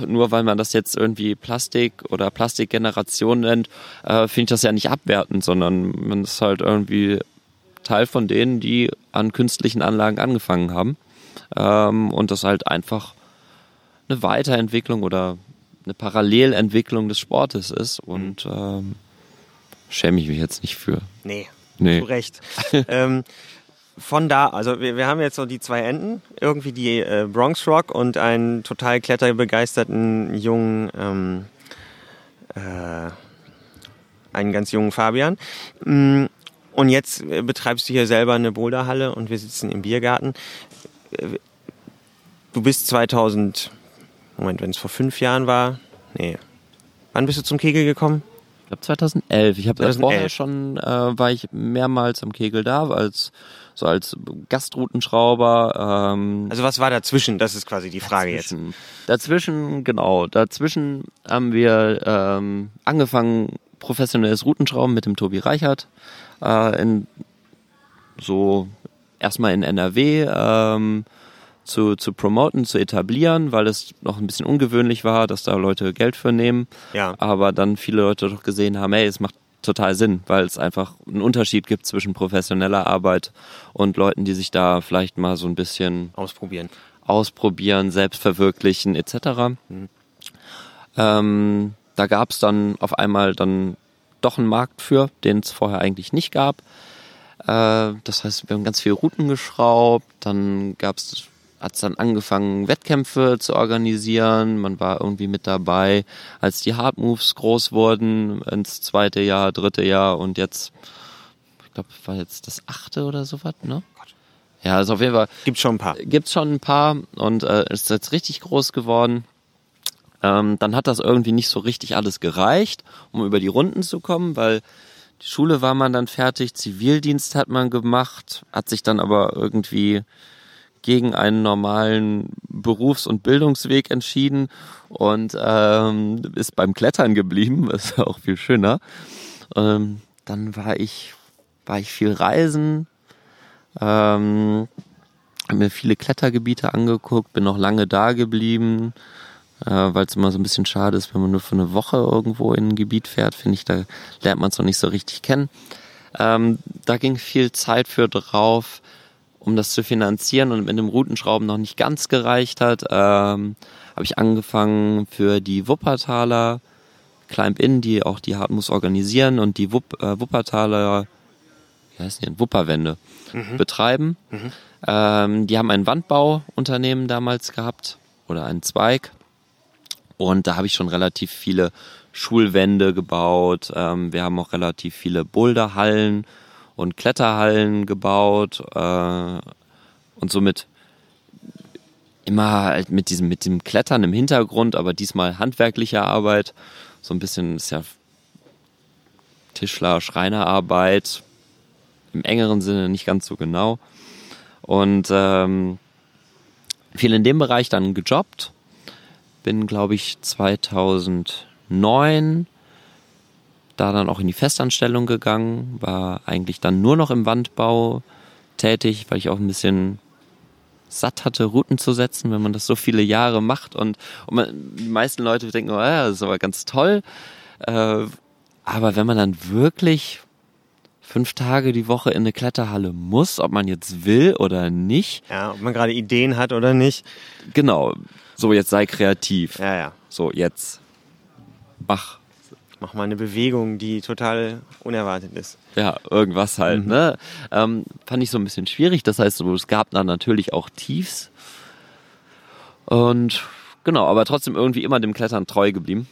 Speaker 3: nur weil man das jetzt irgendwie Plastik oder Plastikgeneration nennt, äh, finde ich das ja nicht abwertend, sondern man ist halt irgendwie Teil von denen, die an künstlichen Anlagen angefangen haben. Ähm, und das halt einfach eine Weiterentwicklung oder eine Parallelentwicklung des Sportes ist. Und ähm, schäme ich mich jetzt nicht für.
Speaker 2: Nee, nee. zu Recht. ähm, von da, also wir, wir haben jetzt so die zwei Enden, irgendwie die äh, Bronx Rock und einen total kletterbegeisterten jungen, ähm, äh, einen ganz jungen Fabian. Mm, und jetzt äh, betreibst du hier selber eine Boulderhalle und wir sitzen im Biergarten. Äh, du bist 2000, Moment, wenn es vor fünf Jahren war, nee. Wann bist du zum Kegel gekommen?
Speaker 3: Ich glaube 2011. Ich habe vorher schon, äh, war ich mehrmals am Kegel da, als so als Gastroutenschrauber.
Speaker 2: Ähm, also was war dazwischen? Das ist quasi die Frage
Speaker 3: dazwischen. jetzt. Dazwischen, genau. Dazwischen haben wir ähm, angefangen, professionelles Routenschrauben mit dem Tobi Reichert. Äh, in, so erstmal in NRW. Ähm, zu, zu promoten, zu etablieren, weil es noch ein bisschen ungewöhnlich war, dass da Leute Geld für nehmen. Ja. Aber dann viele Leute doch gesehen haben, hey, es macht total Sinn, weil es einfach einen Unterschied gibt zwischen professioneller Arbeit und Leuten, die sich da vielleicht mal so ein bisschen
Speaker 2: ausprobieren,
Speaker 3: ausprobieren, selbst verwirklichen etc. Mhm. Ähm, da gab es dann auf einmal dann doch einen Markt für, den es vorher eigentlich nicht gab. Äh, das heißt, wir haben ganz viele Routen geschraubt, dann gab es hat es dann angefangen, Wettkämpfe zu organisieren. Man war irgendwie mit dabei, als die Hard Moves groß wurden, ins zweite Jahr, dritte Jahr und jetzt, ich glaube, war jetzt das achte oder sowas, ne? Ja, also auf jeden Fall.
Speaker 2: Gibt schon ein paar.
Speaker 3: Gibt schon ein paar und äh, ist jetzt richtig groß geworden. Ähm, dann hat das irgendwie nicht so richtig alles gereicht, um über die Runden zu kommen, weil die Schule war man dann fertig, Zivildienst hat man gemacht, hat sich dann aber irgendwie gegen einen normalen Berufs- und Bildungsweg entschieden und ähm, ist beim Klettern geblieben, ist auch viel schöner. Ähm, dann war ich, war ich viel reisen, ähm, habe mir viele Klettergebiete angeguckt, bin noch lange da geblieben, äh, weil es immer so ein bisschen schade ist, wenn man nur für eine Woche irgendwo in ein Gebiet fährt, finde ich, da lernt man es noch nicht so richtig kennen. Ähm, da ging viel Zeit für drauf um das zu finanzieren und mit dem Routenschrauben noch nicht ganz gereicht hat, ähm, habe ich angefangen für die Wuppertaler Climb-In, die auch die Hartmus organisieren und die Wupp, äh, Wuppertaler, wie heißt die, Wupperwände mhm. betreiben. Mhm. Ähm, die haben ein Wandbauunternehmen damals gehabt oder einen Zweig und da habe ich schon relativ viele Schulwände gebaut. Ähm, wir haben auch relativ viele Boulderhallen und Kletterhallen gebaut äh, und somit immer halt mit diesem mit dem Klettern im Hintergrund, aber diesmal handwerkliche Arbeit, so ein bisschen ist ja Tischler, Schreinerarbeit im engeren Sinne nicht ganz so genau und ähm, viel in dem Bereich dann gejobbt. Bin glaube ich 2009 da dann auch in die Festanstellung gegangen, war eigentlich dann nur noch im Wandbau tätig, weil ich auch ein bisschen satt hatte, Routen zu setzen, wenn man das so viele Jahre macht. Und, und man, die meisten Leute denken, oh ja, das ist aber ganz toll. Äh, aber wenn man dann wirklich fünf Tage die Woche in eine Kletterhalle muss, ob man jetzt will oder nicht.
Speaker 2: Ja, ob man gerade Ideen hat oder nicht.
Speaker 3: Genau. So, jetzt sei kreativ.
Speaker 2: Ja, ja.
Speaker 3: So, jetzt mach
Speaker 2: mach mal eine Bewegung, die total unerwartet ist.
Speaker 3: Ja, irgendwas halt. Mhm. Ne? Ähm, fand ich so ein bisschen schwierig. Das heißt, es gab dann natürlich auch Tiefs. Und genau, aber trotzdem irgendwie immer dem Klettern treu geblieben.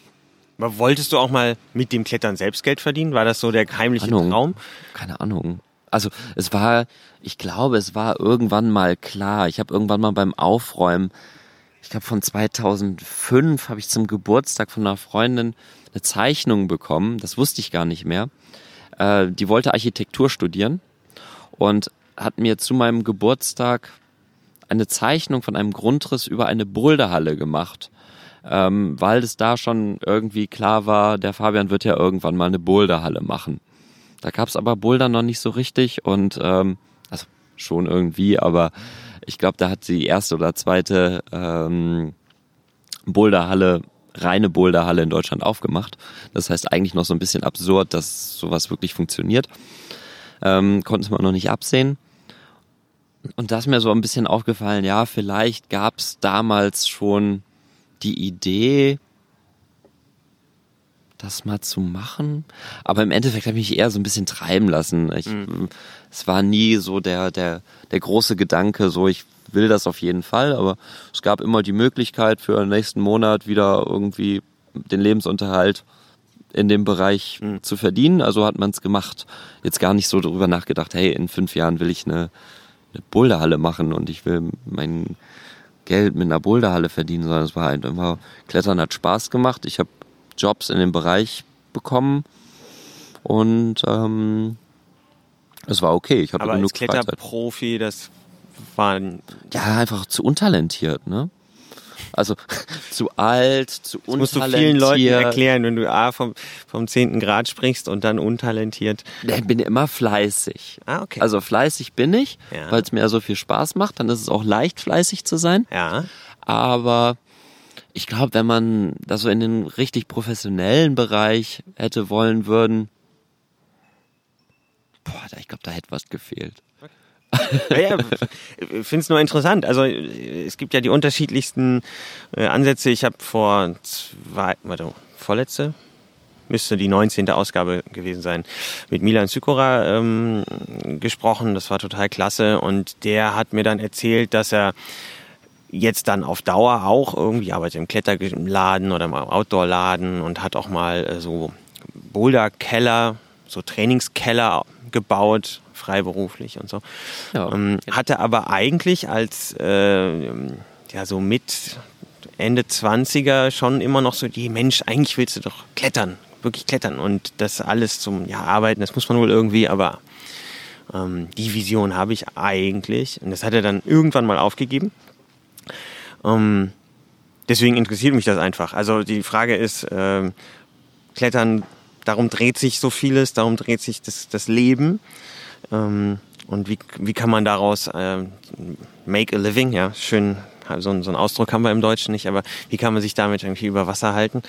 Speaker 2: Aber wolltest du auch mal mit dem Klettern selbst Geld verdienen? War das so der heimliche
Speaker 3: Ahnung.
Speaker 2: Traum?
Speaker 3: Keine Ahnung. Also es war, ich glaube, es war irgendwann mal klar. Ich habe irgendwann mal beim Aufräumen ich glaube von 2005 habe ich zum Geburtstag von einer Freundin eine Zeichnung bekommen. Das wusste ich gar nicht mehr. Äh, die wollte Architektur studieren und hat mir zu meinem Geburtstag eine Zeichnung von einem Grundriss über eine Boulderhalle gemacht. Ähm, weil es da schon irgendwie klar war, der Fabian wird ja irgendwann mal eine Boulderhalle machen. Da gab es aber Boulder noch nicht so richtig und ähm, also schon irgendwie, aber ich glaube, da hat die erste oder zweite ähm, Boulderhalle, reine Boulderhalle in Deutschland aufgemacht. Das heißt eigentlich noch so ein bisschen absurd, dass sowas wirklich funktioniert. Ähm, konnten wir noch nicht absehen. Und da ist mir so ein bisschen aufgefallen, ja, vielleicht gab es damals schon die Idee, das mal zu machen. Aber im Endeffekt habe ich mich eher so ein bisschen treiben lassen. Ich, mhm. Es war nie so der, der, der große Gedanke, so ich will das auf jeden Fall, aber es gab immer die Möglichkeit für den nächsten Monat wieder irgendwie den Lebensunterhalt in dem Bereich mhm. zu verdienen. Also hat man es gemacht. Jetzt gar nicht so darüber nachgedacht, hey, in fünf Jahren will ich eine, eine Boulderhalle machen und ich will mein Geld mit einer Boulderhalle verdienen, sondern es war halt immer, Klettern hat Spaß gemacht. Ich habe Jobs in dem Bereich bekommen und ähm, es war okay. Ich hatte
Speaker 2: Aber
Speaker 3: genug
Speaker 2: als Kletterprofi, das war
Speaker 3: ja einfach zu untalentiert, ne? Also zu alt, zu das untalentiert.
Speaker 2: musst du vielen Leuten erklären, wenn du A vom, vom 10. Grad sprichst und dann untalentiert.
Speaker 3: Ich bin immer fleißig.
Speaker 2: Ah, okay.
Speaker 3: Also fleißig bin ich, ja. weil es mir ja so viel Spaß macht. Dann ist es auch leicht, fleißig zu sein.
Speaker 2: Ja.
Speaker 3: Aber ich glaube, wenn man das so in den richtig professionellen Bereich hätte wollen würden, boah, ich glaube, da hätte was gefehlt.
Speaker 2: Ja, ja, ich finde es nur interessant. Also es gibt ja die unterschiedlichsten äh, Ansätze. Ich habe vor zwei, warte, vorletzte, müsste die 19. Ausgabe gewesen sein, mit Milan Sykora ähm, gesprochen. Das war total klasse. Und der hat mir dann erzählt, dass er jetzt dann auf Dauer auch irgendwie arbeitet im Kletterladen oder im Outdoor-Laden und hat auch mal äh, so Boulderkeller, so Trainingskeller gebaut, freiberuflich und so. Ja. Ähm, hatte aber eigentlich als äh, ja so mit Ende 20er schon immer noch so die Mensch, eigentlich willst du doch klettern, wirklich klettern und das alles zum ja arbeiten, das muss man wohl irgendwie, aber ähm, die Vision habe ich eigentlich und das hat er dann irgendwann mal aufgegeben ähm, deswegen interessiert mich das einfach. Also die Frage ist, äh, Klettern, darum dreht sich so vieles, darum dreht sich das, das Leben. Ähm, und wie, wie kann man daraus äh, make a living, ja, schön, so, ein, so einen Ausdruck haben wir im Deutschen nicht, aber wie kann man sich damit irgendwie über Wasser halten?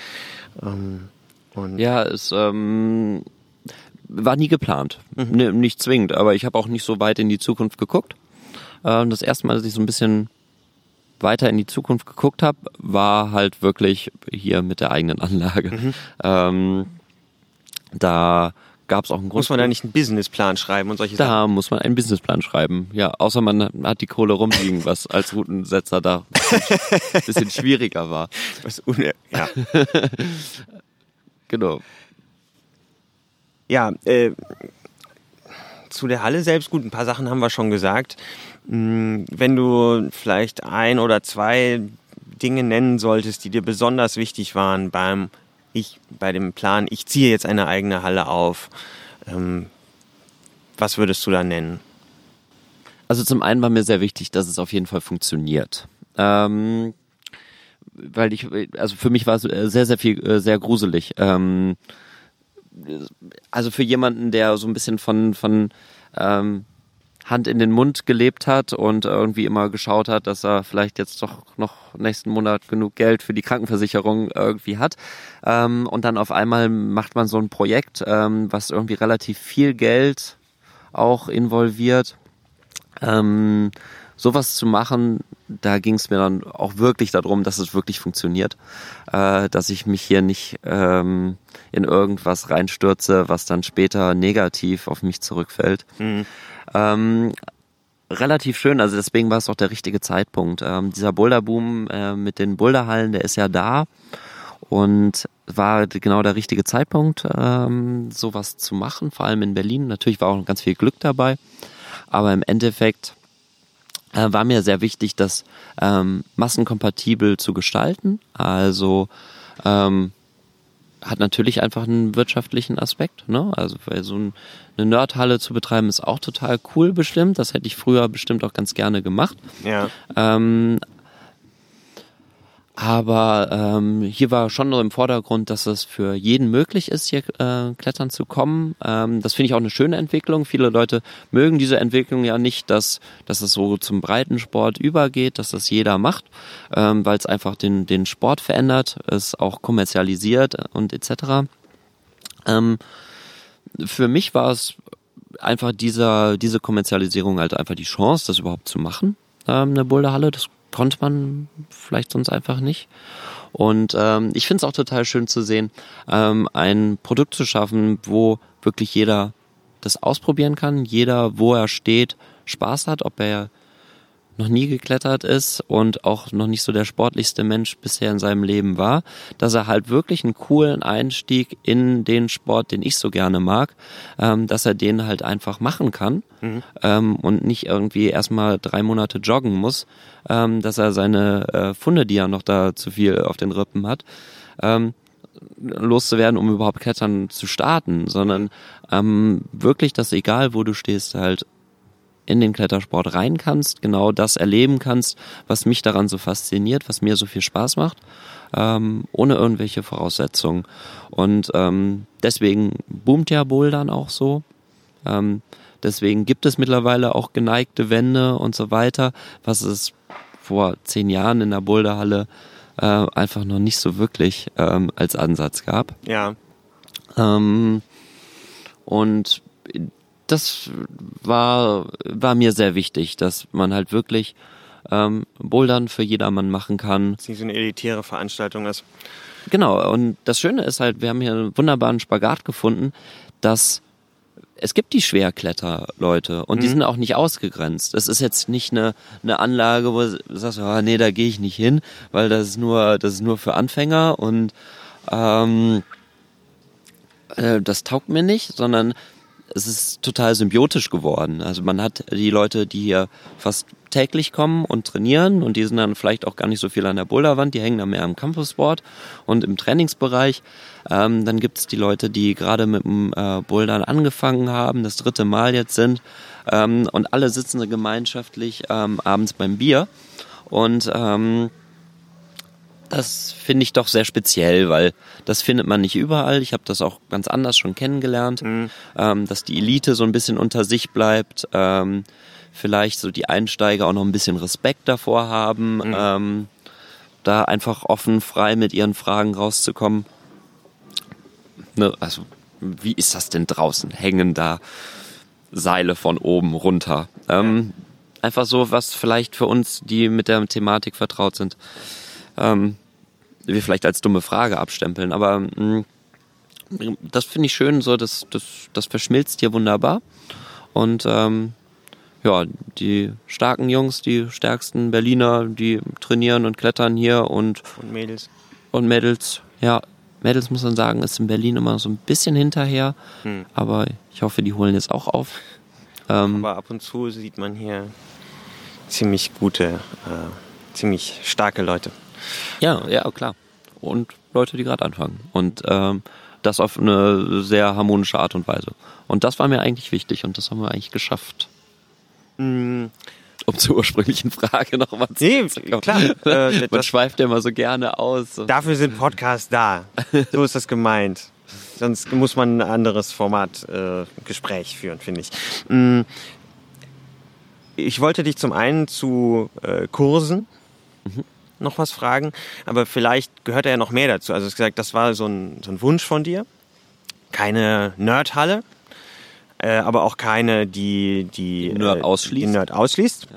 Speaker 3: Ähm, und ja, es ähm, war nie geplant, mhm. ne, nicht zwingend, aber ich habe auch nicht so weit in die Zukunft geguckt. Äh, das erste Mal, dass ich so ein bisschen weiter in die Zukunft geguckt habe, war halt wirklich hier mit der eigenen Anlage. Mhm. Ähm, da gab es auch einen Grund.
Speaker 2: Muss man da nicht einen Businessplan schreiben und solche
Speaker 3: da
Speaker 2: Sachen?
Speaker 3: Da muss man einen Businessplan schreiben. Ja, außer man hat die Kohle rumliegen, was als Routensetzer da ein bisschen schwieriger war.
Speaker 2: Was ja.
Speaker 3: genau.
Speaker 2: Ja, äh, zu der Halle selbst, gut, ein paar Sachen haben wir schon gesagt. Hm, wenn du vielleicht ein oder zwei Dinge nennen solltest, die dir besonders wichtig waren beim ich bei dem Plan, ich ziehe jetzt eine eigene Halle auf, ähm, was würdest du da nennen?
Speaker 3: Also zum einen war mir sehr wichtig, dass es auf jeden Fall funktioniert. Ähm, weil ich, also für mich war es sehr, sehr viel, äh, sehr gruselig. Ähm, also für jemanden, der so ein bisschen von, von ähm, Hand in den Mund gelebt hat und irgendwie immer geschaut hat, dass er vielleicht jetzt doch noch nächsten Monat genug Geld für die Krankenversicherung irgendwie hat. Ähm, und dann auf einmal macht man so ein Projekt, ähm, was irgendwie relativ viel Geld auch involviert. Ähm, sowas zu machen, da ging es mir dann auch wirklich darum, dass es wirklich funktioniert, äh, dass ich mich hier nicht ähm, in irgendwas reinstürze, was dann später negativ auf mich zurückfällt. Mhm. Ähm, relativ schön, also deswegen war es auch der richtige Zeitpunkt. Ähm, dieser Boulderboom äh, mit den Boulderhallen, der ist ja da und war genau der richtige Zeitpunkt, ähm, sowas zu machen, vor allem in Berlin. Natürlich war auch ganz viel Glück dabei, aber im Endeffekt äh, war mir sehr wichtig, das ähm, massenkompatibel zu gestalten. Also ähm, hat natürlich einfach einen wirtschaftlichen Aspekt. Ne? Also weil so ein, eine Nerdhalle zu betreiben ist auch total cool bestimmt. Das hätte ich früher bestimmt auch ganz gerne gemacht.
Speaker 2: Ja.
Speaker 3: Ähm, aber ähm, hier war schon nur im Vordergrund, dass es für jeden möglich ist, hier äh, klettern zu kommen. Ähm, das finde ich auch eine schöne Entwicklung. Viele Leute mögen diese Entwicklung ja nicht, dass, dass es so zum Breitensport übergeht, dass das jeder macht, ähm, weil es einfach den, den Sport verändert, es auch kommerzialisiert und etc. Ähm, für mich war es einfach dieser, diese Kommerzialisierung halt einfach die Chance, das überhaupt zu machen, ähm, eine Boulderhalle. Das konnte man vielleicht sonst einfach nicht. Und ähm, ich finde es auch total schön zu sehen, ähm, ein Produkt zu schaffen, wo wirklich jeder das ausprobieren kann, jeder, wo er steht, Spaß hat, ob er noch nie geklettert ist und auch noch nicht so der sportlichste Mensch bisher in seinem Leben war, dass er halt wirklich einen coolen Einstieg in den Sport, den ich so gerne mag, ähm, dass er den halt einfach machen kann mhm. ähm, und nicht irgendwie erstmal drei Monate joggen muss, ähm, dass er seine äh, Funde, die er noch da zu viel auf den Rippen hat, ähm, loszuwerden, um überhaupt Klettern zu starten, sondern ähm, wirklich, dass egal wo du stehst, halt in den Klettersport rein kannst, genau das erleben kannst, was mich daran so fasziniert, was mir so viel Spaß macht, ähm, ohne irgendwelche Voraussetzungen. Und ähm, deswegen boomt ja Bouldern auch so. Ähm, deswegen gibt es mittlerweile auch geneigte Wände und so weiter, was es vor zehn Jahren in der Boulderhalle äh, einfach noch nicht so wirklich ähm, als Ansatz gab.
Speaker 2: Ja.
Speaker 3: Ähm, und das war, war mir sehr wichtig, dass man halt wirklich ähm, Bouldern für jedermann machen kann.
Speaker 2: Dass nicht so eine elitäre Veranstaltung ist.
Speaker 3: Genau, und das Schöne ist halt, wir haben hier einen wunderbaren Spagat gefunden, dass es gibt die Schwerkletterleute und mhm. die sind auch nicht ausgegrenzt. Es ist jetzt nicht eine, eine Anlage, wo du sagst, oh, nee, da gehe ich nicht hin, weil das ist nur, das ist nur für Anfänger und ähm, äh, das taugt mir nicht, sondern es ist total symbiotisch geworden. Also man hat die Leute, die hier fast täglich kommen und trainieren und die sind dann vielleicht auch gar nicht so viel an der Boulderwand, die hängen dann mehr am Campusboard und im Trainingsbereich. Ähm, dann gibt es die Leute, die gerade mit dem äh, Bouldern angefangen haben, das dritte Mal jetzt sind ähm, und alle sitzen gemeinschaftlich ähm, abends beim Bier und ähm, das finde ich doch sehr speziell, weil das findet man nicht überall. Ich habe das auch ganz anders schon kennengelernt, mhm. ähm, dass die Elite so ein bisschen unter sich bleibt, ähm, vielleicht so die Einsteiger auch noch ein bisschen Respekt davor haben, mhm. ähm, da einfach offen, frei mit ihren Fragen rauszukommen. Ne, also, wie ist das denn draußen? Hängen da Seile von oben runter? Ähm, einfach so, was vielleicht für uns, die mit der Thematik vertraut sind, ähm, wir vielleicht als dumme Frage abstempeln. Aber mh, mm, das finde ich schön, so das, das, das verschmilzt hier wunderbar. Und ähm, ja, die starken Jungs, die stärksten Berliner, die trainieren und klettern hier und,
Speaker 2: und Mädels.
Speaker 3: Und Mädels, ja, Mädels muss man sagen, ist in Berlin immer so ein bisschen hinterher. Hm. Aber ich hoffe, die holen jetzt auch auf.
Speaker 2: Ähm, aber ab und zu sieht man hier ziemlich gute, äh, ziemlich starke Leute.
Speaker 3: Ja, ja, klar. Und Leute, die gerade anfangen. Und ähm, das auf eine sehr harmonische Art und Weise. Und das war mir eigentlich wichtig und das haben wir eigentlich geschafft. Mm. Um zur ursprünglichen Frage nochmal zu
Speaker 2: nee, klar.
Speaker 3: Äh, Man schweift ja immer so gerne aus.
Speaker 2: Dafür sind Podcasts da. So ist das gemeint. Sonst muss man ein anderes Format äh, Gespräch führen, finde ich. Mm. Ich wollte dich zum einen zu äh, Kursen mhm noch was fragen, aber vielleicht gehört er ja noch mehr dazu. Also, gesagt, das war so ein, so ein Wunsch von dir. Keine Nerdhalle, äh, aber auch keine, die die,
Speaker 3: Nerd, äh, ausschließt.
Speaker 2: Die Nerd ausschließt. Ja.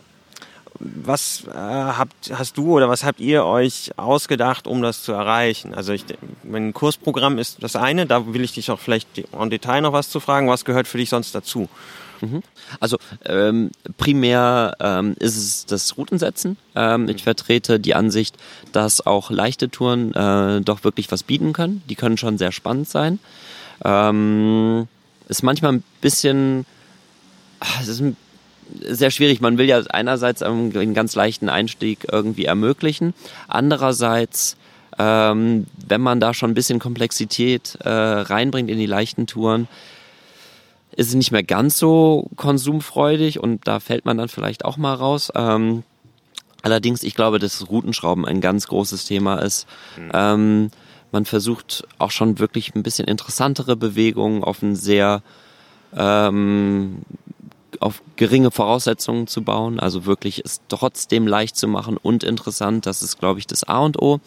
Speaker 2: Was äh, habt, hast du oder was habt ihr euch ausgedacht, um das zu erreichen? Also ich, mein Kursprogramm ist das eine, da will ich dich auch vielleicht im Detail noch was zu fragen. Was gehört für dich sonst dazu?
Speaker 3: Mhm. Also ähm, primär ähm, ist es das Routensetzen. Ähm, ich vertrete die Ansicht, dass auch leichte Touren äh, doch wirklich was bieten können. Die können schon sehr spannend sein. Ähm, ist manchmal ein bisschen, ach, es ist ein sehr schwierig. Man will ja einerseits einen ganz leichten Einstieg irgendwie ermöglichen. Andererseits, ähm, wenn man da schon ein bisschen Komplexität äh, reinbringt in die leichten Touren, ist es nicht mehr ganz so konsumfreudig und da fällt man dann vielleicht auch mal raus. Ähm, allerdings, ich glaube, dass Routenschrauben ein ganz großes Thema ist. Mhm. Ähm, man versucht auch schon wirklich ein bisschen interessantere Bewegungen auf ein sehr ähm, auf geringe Voraussetzungen zu bauen, also wirklich es trotzdem leicht zu machen und interessant, das ist, glaube ich, das A und O.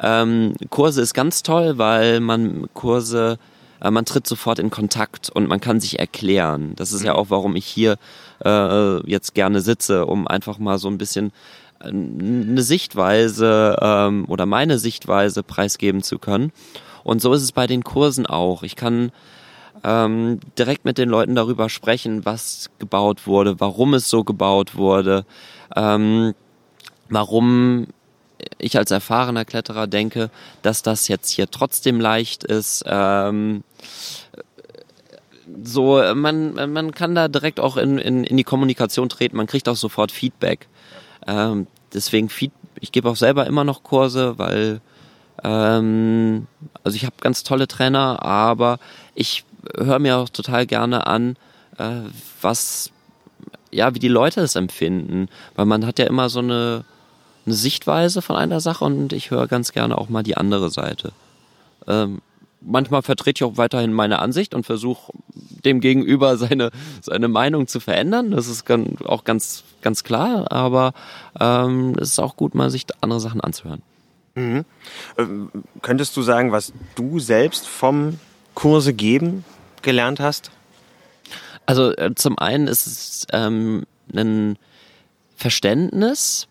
Speaker 3: Ähm, Kurse ist ganz toll, weil man Kurse, man tritt sofort in Kontakt und man kann sich erklären. Das ist ja auch, warum ich hier äh, jetzt gerne sitze, um einfach mal so ein bisschen äh, eine Sichtweise ähm, oder meine Sichtweise preisgeben zu können. Und so ist es bei den Kursen auch. Ich kann ähm, direkt mit den Leuten darüber sprechen, was gebaut wurde, warum es so gebaut wurde, ähm, warum ich als erfahrener Kletterer denke, dass das jetzt hier trotzdem leicht ist. Ähm, so, man, man kann da direkt auch in, in, in die Kommunikation treten, man kriegt auch sofort Feedback. Ähm, deswegen, ich gebe auch selber immer noch Kurse, weil ähm, also ich habe ganz tolle Trainer, aber ich höre mir auch total gerne an, äh, was, ja, wie die Leute es empfinden. Weil man hat ja immer so eine, eine Sichtweise von einer Sache und ich höre ganz gerne auch mal die andere Seite. Ähm, manchmal vertrete ich auch weiterhin meine Ansicht und versuche dem Gegenüber seine, seine Meinung zu verändern. Das ist auch ganz, ganz klar, aber ähm, es ist auch gut, mal sich andere Sachen anzuhören.
Speaker 2: Mhm. Ähm, könntest du sagen, was du selbst vom Kurse geben gelernt hast?
Speaker 3: Also äh, zum einen ist es ähm, ein Verständnis,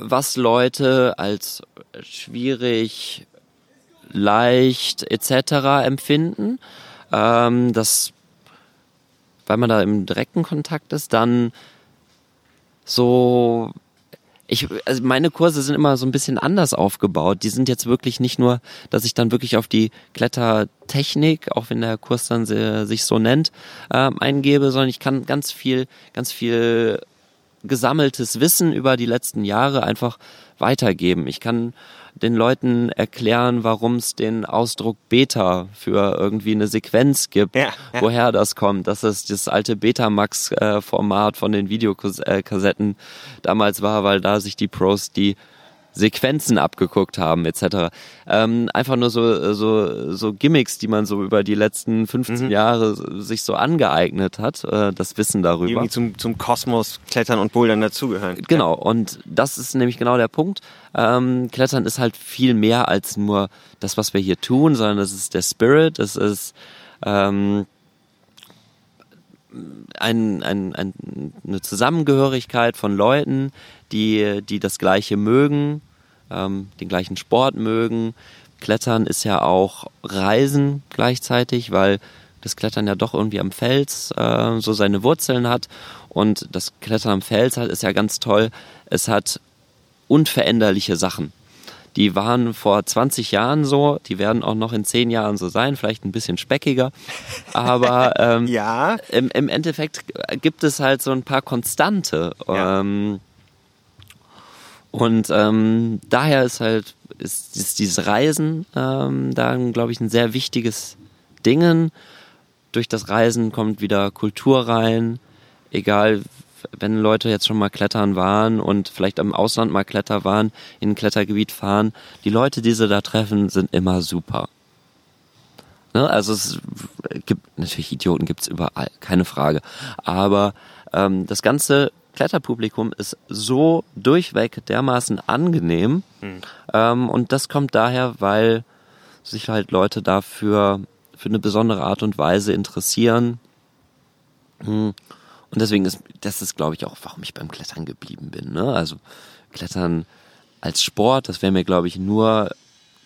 Speaker 3: was Leute als schwierig, leicht etc. empfinden. Ähm, das, weil man da im direkten Kontakt ist, dann so ich, also meine Kurse sind immer so ein bisschen anders aufgebaut. Die sind jetzt wirklich nicht nur, dass ich dann wirklich auf die Klettertechnik, auch wenn der Kurs dann sich so nennt, ähm, eingebe, sondern ich kann ganz viel, ganz viel gesammeltes Wissen über die letzten Jahre einfach weitergeben. Ich kann den Leuten erklären, warum es den Ausdruck Beta für irgendwie eine Sequenz gibt, ja, ja. woher das kommt. Das ist das alte Betamax-Format von den Videokassetten damals war, weil da sich die Pros die Sequenzen abgeguckt haben etc. Ähm, einfach nur so, so, so Gimmicks, die man so über die letzten 15 mhm. Jahre sich so angeeignet hat, äh, das Wissen darüber.
Speaker 2: Irgendwie zum, zum Kosmos Klettern und Bouldern dazugehören.
Speaker 3: Genau, und das ist nämlich genau der Punkt. Ähm, Klettern ist halt viel mehr als nur das, was wir hier tun, sondern es ist der Spirit, es ist ähm, ein, ein, ein, eine Zusammengehörigkeit von Leuten, die, die das Gleiche mögen, ähm, den gleichen Sport mögen. Klettern ist ja auch Reisen gleichzeitig, weil das Klettern ja doch irgendwie am Fels äh, so seine Wurzeln hat. Und das Klettern am Fels hat, ist ja ganz toll. Es hat unveränderliche Sachen. Die waren vor 20 Jahren so, die werden auch noch in 10 Jahren so sein, vielleicht ein bisschen speckiger. Aber ähm, ja. im, im Endeffekt gibt es halt so ein paar Konstante. Ja. Ähm, und ähm, daher ist halt ist, ist dieses Reisen ähm, da, glaube ich, ein sehr wichtiges Dingen. Durch das Reisen kommt wieder Kultur rein, egal wenn Leute jetzt schon mal klettern waren und vielleicht im Ausland mal Kletter waren, in ein Klettergebiet fahren, die Leute, die sie da treffen, sind immer super. Ne? Also es gibt natürlich Idioten gibt's überall, keine Frage. Aber ähm, das ganze Kletterpublikum ist so durchweg dermaßen angenehm. Mhm. Ähm, und das kommt daher, weil sich halt Leute dafür für eine besondere Art und Weise interessieren. Mhm. Und deswegen ist, das ist, glaube ich, auch, warum ich beim Klettern geblieben bin. Ne? Also Klettern als Sport, das wäre mir, glaube ich, nur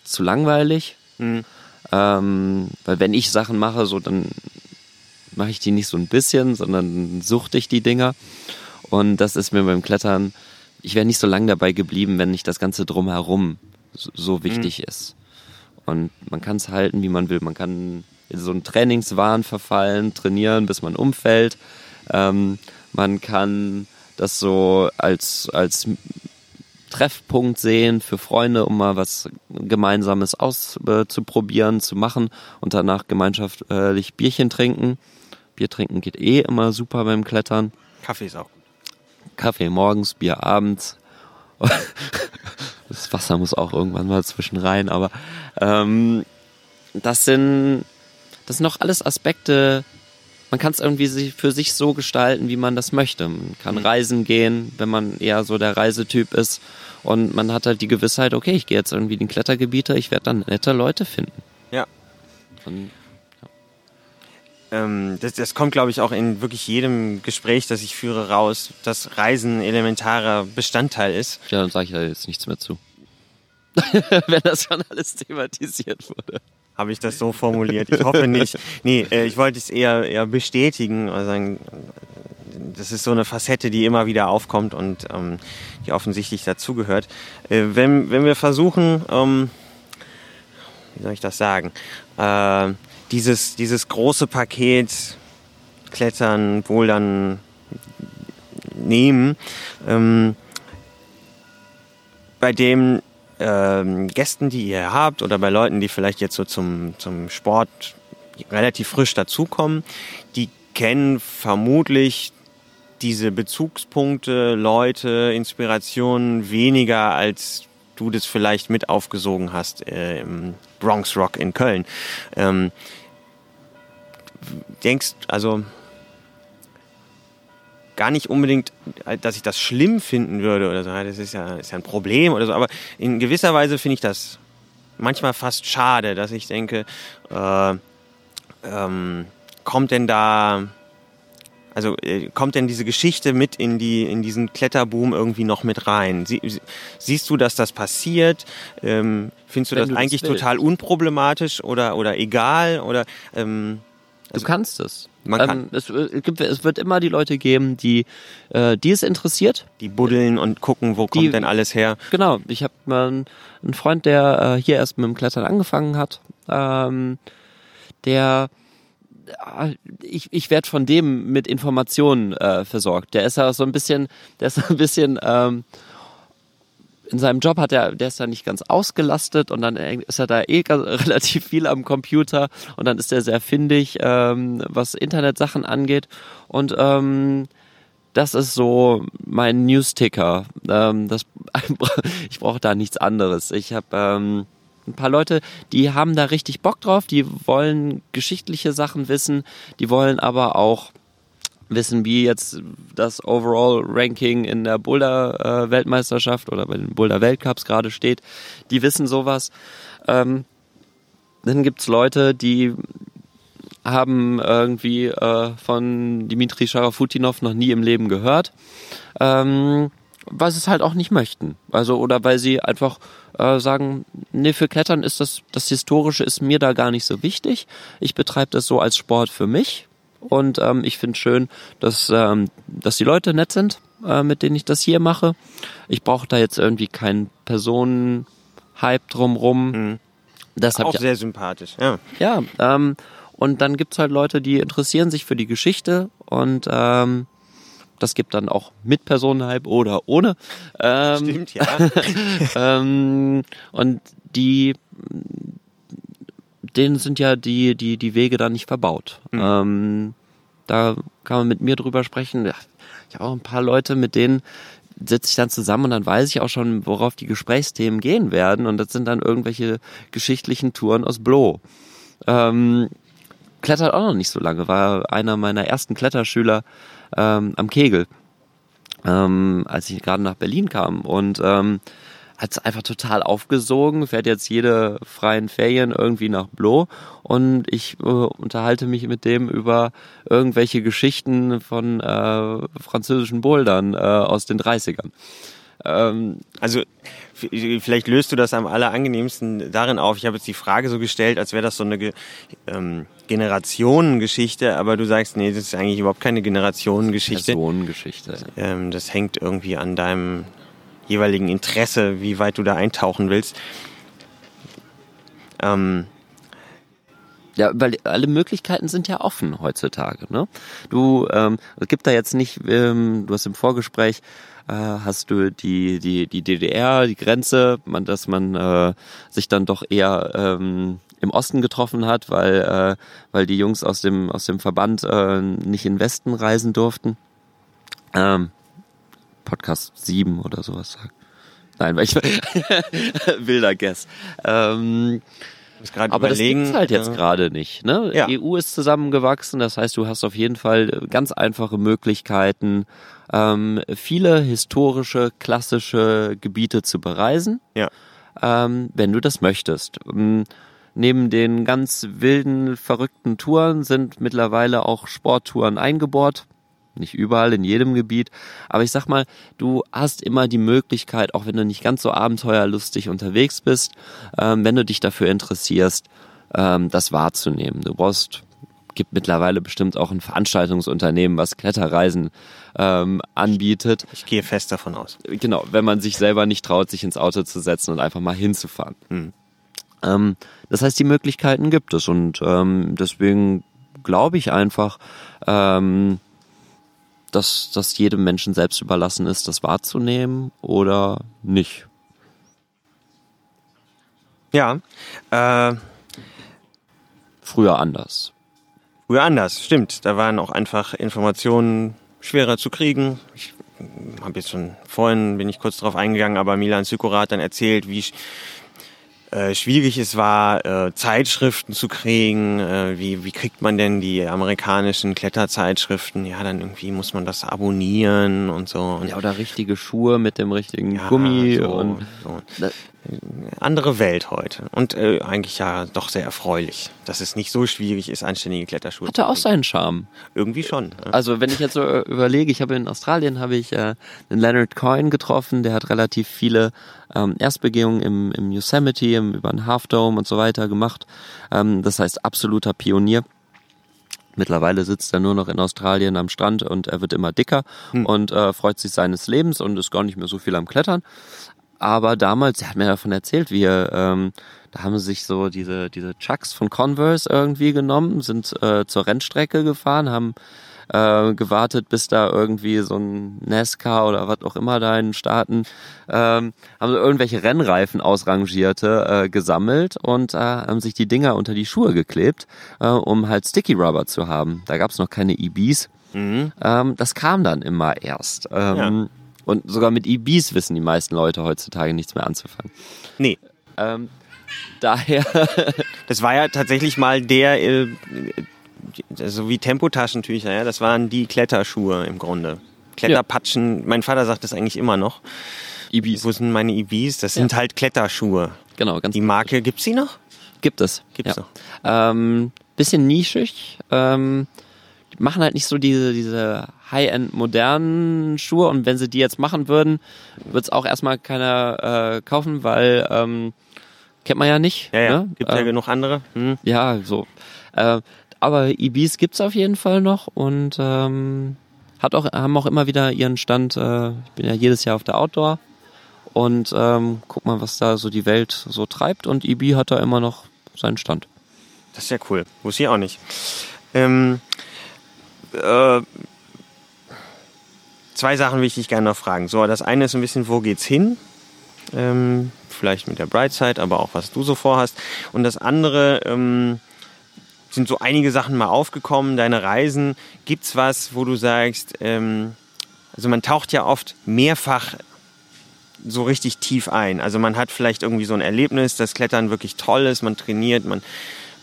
Speaker 3: zu langweilig. Mhm. Ähm, weil wenn ich Sachen mache, so dann mache ich die nicht so ein bisschen, sondern suchte ich die Dinger. Und das ist mir beim Klettern, ich wäre nicht so lange dabei geblieben, wenn nicht das Ganze drumherum so, wichtig mhm. ist. Und man kann es halten, wie man will. Man kann in so einen Trainingswahn verfallen, trainieren, bis man umfällt. Ähm, man kann das so als, als Treffpunkt sehen für Freunde, um mal was Gemeinsames auszuprobieren, äh, zu machen und danach gemeinschaftlich Bierchen trinken. Bier trinken geht eh immer super beim Klettern.
Speaker 2: Kaffee ist auch gut.
Speaker 3: Kaffee morgens, Bier abends. Das Wasser muss auch irgendwann mal zwischen rein, aber ähm, das sind das sind noch alles Aspekte, man kann es irgendwie für sich so gestalten, wie man das möchte. Man kann mhm. reisen gehen, wenn man eher so der Reisetyp ist. Und man hat halt die Gewissheit, okay, ich gehe jetzt irgendwie in den Klettergebiete, ich werde dann nette Leute finden.
Speaker 2: Ja. Und, ja. Ähm, das, das, kommt, glaube ich, auch in wirklich jedem Gespräch, das ich führe, raus, dass Reisen elementarer Bestandteil ist.
Speaker 3: Ja, dann sage ich da jetzt nichts mehr zu. wenn das schon alles thematisiert wurde.
Speaker 2: Habe ich das so formuliert? Ich hoffe nicht. Nee, äh, ich wollte es eher, eher bestätigen. Also, das ist so eine Facette, die immer wieder aufkommt und ähm, die offensichtlich dazugehört. Äh, wenn, wenn wir versuchen, ähm, wie soll ich das sagen, äh, dieses, dieses große Paket Klettern, Bouldern nehmen, ähm, bei dem ähm, Gästen, die ihr habt oder bei Leuten, die vielleicht jetzt so zum, zum Sport relativ frisch dazukommen, die kennen vermutlich diese Bezugspunkte, Leute, Inspirationen weniger als du das vielleicht mit aufgesogen hast äh, im Bronx Rock in Köln. Ähm, denkst, also gar nicht unbedingt, dass ich das schlimm finden würde oder so. Das ist ja, ist ja ein Problem oder so. Aber in gewisser Weise finde ich das manchmal fast schade, dass ich denke, äh, ähm, kommt denn da, also äh, kommt denn diese Geschichte mit in die in diesen Kletterboom irgendwie noch mit rein? Sie, siehst du, dass das passiert? Ähm, findest du Wenn das du eigentlich das total unproblematisch oder oder egal oder ähm,
Speaker 3: also, du kannst es. Man kann. Ähm, es, äh, gibt, es wird immer die Leute geben, die, äh, die es interessiert.
Speaker 2: Die buddeln und gucken, wo kommt die, denn alles her.
Speaker 3: Genau. Ich habe einen, einen Freund, der äh, hier erst mit dem Klettern angefangen hat. Ähm, der äh, ich, ich werde von dem mit Informationen äh, versorgt. Der ist ja so ein bisschen, der ist so ein bisschen ähm, in seinem Job hat er, der ist da nicht ganz ausgelastet und dann ist er da eh relativ viel am Computer und dann ist er sehr findig, ähm, was Internetsachen angeht. Und ähm, das ist so mein Newsticker. Ähm, ich brauche da nichts anderes. Ich habe ähm, ein paar Leute, die haben da richtig Bock drauf, die wollen geschichtliche Sachen wissen, die wollen aber auch wissen, wie jetzt das Overall-Ranking in der Boulder-Weltmeisterschaft oder bei den Boulder-Weltcups gerade steht, die wissen sowas. Ähm, dann gibt's Leute, die haben irgendwie äh, von Dimitri Sharafutinov noch nie im Leben gehört, ähm, sie es halt auch nicht möchten. Also oder weil sie einfach äh, sagen, nee, für Klettern ist das, das Historische ist mir da gar nicht so wichtig. Ich betreibe das so als Sport für mich und ähm, ich finde schön, dass, ähm, dass die Leute nett sind, äh, mit denen ich das hier mache. Ich brauche da jetzt irgendwie keinen Personenhype drumrum.
Speaker 2: Mhm. Das auch sehr sympathisch, ja.
Speaker 3: Ja, ähm, und dann gibt's halt Leute, die interessieren sich für die Geschichte und ähm, das gibt dann auch mit Personenhype oder ohne.
Speaker 2: Ähm, Stimmt, ja.
Speaker 3: ähm, und die denen sind ja die, die, die Wege da nicht verbaut. Mhm. Ähm, da kann man mit mir drüber sprechen. Ich habe auch ein paar Leute, mit denen setze ich dann zusammen und dann weiß ich auch schon, worauf die Gesprächsthemen gehen werden. Und das sind dann irgendwelche geschichtlichen Touren aus Bloh. Ähm, klettert auch noch nicht so lange, war einer meiner ersten Kletterschüler ähm, am Kegel, ähm, als ich gerade nach Berlin kam. Und ähm, hat es einfach total aufgesogen, fährt jetzt jede freien Ferien irgendwie nach Blo und ich äh, unterhalte mich mit dem über irgendwelche Geschichten von äh, französischen Bouldern äh, aus den 30ern.
Speaker 2: Ähm, also vielleicht löst du das am allerangenehmsten darin auf. Ich habe jetzt die Frage so gestellt, als wäre das so eine ähm, Generationengeschichte, aber du sagst, nee, das ist eigentlich überhaupt keine Generationengeschichte.
Speaker 3: Personengeschichte.
Speaker 2: Ähm, das hängt irgendwie an deinem jeweiligen Interesse, wie weit du da eintauchen willst. Ähm,
Speaker 3: Ja, weil alle Möglichkeiten sind ja offen heutzutage. Ne? Du, ähm, es gibt da jetzt nicht, ähm, du hast im Vorgespräch äh, hast du die die die DDR, die Grenze, man, dass man äh, sich dann doch eher ähm, im Osten getroffen hat, weil äh, weil die Jungs aus dem aus dem Verband äh, nicht in den Westen reisen durften. Ähm, Podcast 7 oder sowas sagt. Nein, weil ich wilder Guess. Ähm, aber das gibt's halt jetzt ja. gerade nicht. Ne? Ja. EU ist zusammengewachsen, das heißt, du hast auf jeden Fall ganz einfache Möglichkeiten, ähm, viele historische, klassische Gebiete zu bereisen,
Speaker 2: ja.
Speaker 3: ähm, wenn du das möchtest. Ähm, neben den ganz wilden, verrückten Touren sind mittlerweile auch Sporttouren eingebaut. Nicht überall, in jedem Gebiet. Aber ich sag mal, du hast immer die Möglichkeit, auch wenn du nicht ganz so abenteuerlustig unterwegs bist, ähm, wenn du dich dafür interessierst, ähm, das wahrzunehmen. Du brauchst, gibt mittlerweile bestimmt auch ein Veranstaltungsunternehmen, was Kletterreisen ähm, anbietet.
Speaker 2: Ich gehe fest davon aus.
Speaker 3: Genau, wenn man sich selber nicht traut, sich ins Auto zu setzen und einfach mal hinzufahren. Hm. Ähm, das heißt, die Möglichkeiten gibt es und ähm, deswegen glaube ich einfach, ähm, dass das jedem Menschen selbst überlassen ist, das wahrzunehmen oder nicht.
Speaker 2: Ja. Äh,
Speaker 3: früher anders.
Speaker 2: Früher anders, stimmt. Da waren auch einfach Informationen schwerer zu kriegen. Ich habe jetzt schon vorhin bin ich kurz darauf eingegangen, aber Milan Sykorat dann erzählt, wie äh, schwierig es war, äh, Zeitschriften zu kriegen. Äh, wie, wie kriegt man denn die amerikanischen Kletterzeitschriften? Ja, dann irgendwie muss man das abonnieren und so. Und
Speaker 3: ja, oder richtige Schuhe mit dem richtigen ja, Gummi so, und so
Speaker 2: andere Welt heute. Und äh, eigentlich ja doch sehr erfreulich, dass es nicht so schwierig ist, anständige Kletterschuhe
Speaker 3: Hatte auch seinen Charme.
Speaker 2: Irgendwie schon.
Speaker 3: Ja. Also wenn ich jetzt so äh, überlege, ich habe in Australien habe ich äh, einen Leonard Coyne getroffen, der hat relativ viele ähm, Erstbegehungen im, im Yosemite, im, über den Half Dome und so weiter gemacht. Ähm, das heißt absoluter Pionier. Mittlerweile sitzt er nur noch in Australien am Strand und er wird immer dicker hm. und äh, freut sich seines Lebens und ist gar nicht mehr so viel am Klettern aber damals, er hat mir davon erzählt, wie er, ähm, da haben sie sich so diese, diese Chucks von Converse irgendwie genommen, sind äh, zur Rennstrecke gefahren, haben äh, gewartet, bis da irgendwie so ein NASCAR oder was auch immer da in den Staaten, ähm, haben so irgendwelche Rennreifen ausrangierte äh, gesammelt und äh, haben sich die Dinger unter die Schuhe geklebt, äh, um halt Sticky Rubber zu haben. Da gab es noch keine EBs. Mhm. Ähm, das kam dann immer erst. Ähm, ja. Und sogar mit EBs wissen die meisten Leute heutzutage nichts mehr anzufangen.
Speaker 2: Nee.
Speaker 3: Ähm, daher.
Speaker 2: das war ja tatsächlich mal der, äh, so wie Tempotaschentücher, ja, das waren die Kletterschuhe im Grunde. Kletterpatschen, ja. mein Vater sagt das eigentlich immer noch. EBs. Wo sind meine EBs? Das sind halt Kletterschuhe.
Speaker 3: Genau, ganz
Speaker 2: Die Marke, richtig. gibt's sie noch?
Speaker 3: Gibt es.
Speaker 2: Gibt's ja. noch.
Speaker 3: Ähm, bisschen nischig. Ähm, die machen halt nicht so diese, diese High-End modernen Schuhe und wenn sie die jetzt machen würden, wird es auch erstmal keiner äh, kaufen, weil ähm, kennt man ja nicht.
Speaker 2: Ja, ja. Ne? Gibt ja äh, genug andere.
Speaker 3: Hm. Ja, so. Äh, aber EBs gibt's auf jeden Fall noch und ähm, hat auch, haben auch immer wieder ihren Stand. Äh, ich bin ja jedes Jahr auf der Outdoor und ähm, guck mal, was da so die Welt so treibt und EB hat da immer noch seinen Stand.
Speaker 2: Das ist ja cool. Wusste ich auch nicht. Ähm, äh, zwei Sachen will ich dich gerne noch fragen. So, das eine ist ein bisschen, wo geht's hin? Ähm, vielleicht mit der Brightside, aber auch was du so vorhast. Und das andere ähm, sind so einige Sachen mal aufgekommen, deine Reisen. Gibt's was, wo du sagst, ähm, also man taucht ja oft mehrfach so richtig tief ein. Also man hat vielleicht irgendwie so ein Erlebnis, das Klettern wirklich toll ist, man trainiert, man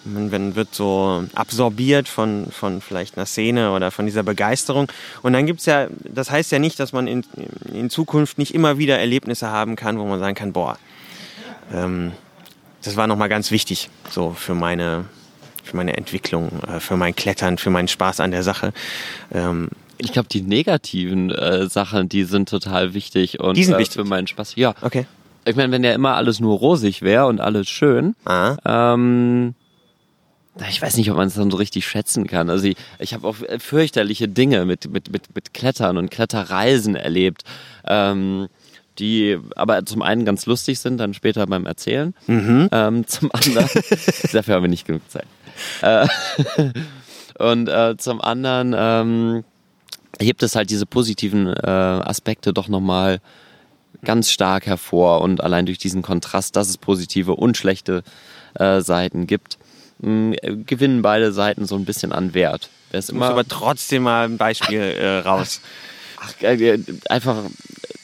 Speaker 2: man wird so absorbiert von, von vielleicht einer Szene oder von dieser Begeisterung. Und dann gibt's ja, das heißt ja nicht, dass man in, in Zukunft nicht immer wieder Erlebnisse haben kann, wo man sagen kann, boah, ähm, das war nochmal ganz wichtig, so für meine, für meine Entwicklung, äh, für mein Klettern, für meinen Spaß an der Sache.
Speaker 3: Ähm, ich glaube, die negativen äh, Sachen, die sind total wichtig und
Speaker 2: die sind wichtig.
Speaker 3: für meinen Spaß. Ja.
Speaker 2: Okay.
Speaker 3: Ich meine, wenn ja immer alles nur rosig wäre und alles schön,
Speaker 2: ah.
Speaker 3: ähm, ich weiß nicht, ob man es dann so richtig schätzen kann. Also ich, ich habe auch fürchterliche Dinge mit, mit, mit, mit Klettern und Kletterreisen erlebt, ähm, die aber zum einen ganz lustig sind, dann später beim Erzählen.
Speaker 2: Mhm.
Speaker 3: Ähm, zum anderen, dafür haben wir nicht genug Zeit. äh, und äh, zum anderen ähm, hebt es halt diese positiven äh, Aspekte doch nochmal ganz stark hervor und allein durch diesen Kontrast, dass es positive und schlechte äh, Seiten gibt, mh, gewinnen beide Seiten so ein bisschen an Wert.
Speaker 2: Es immer muss aber trotzdem mal ein Beispiel äh, raus.
Speaker 3: Ach, äh, einfach,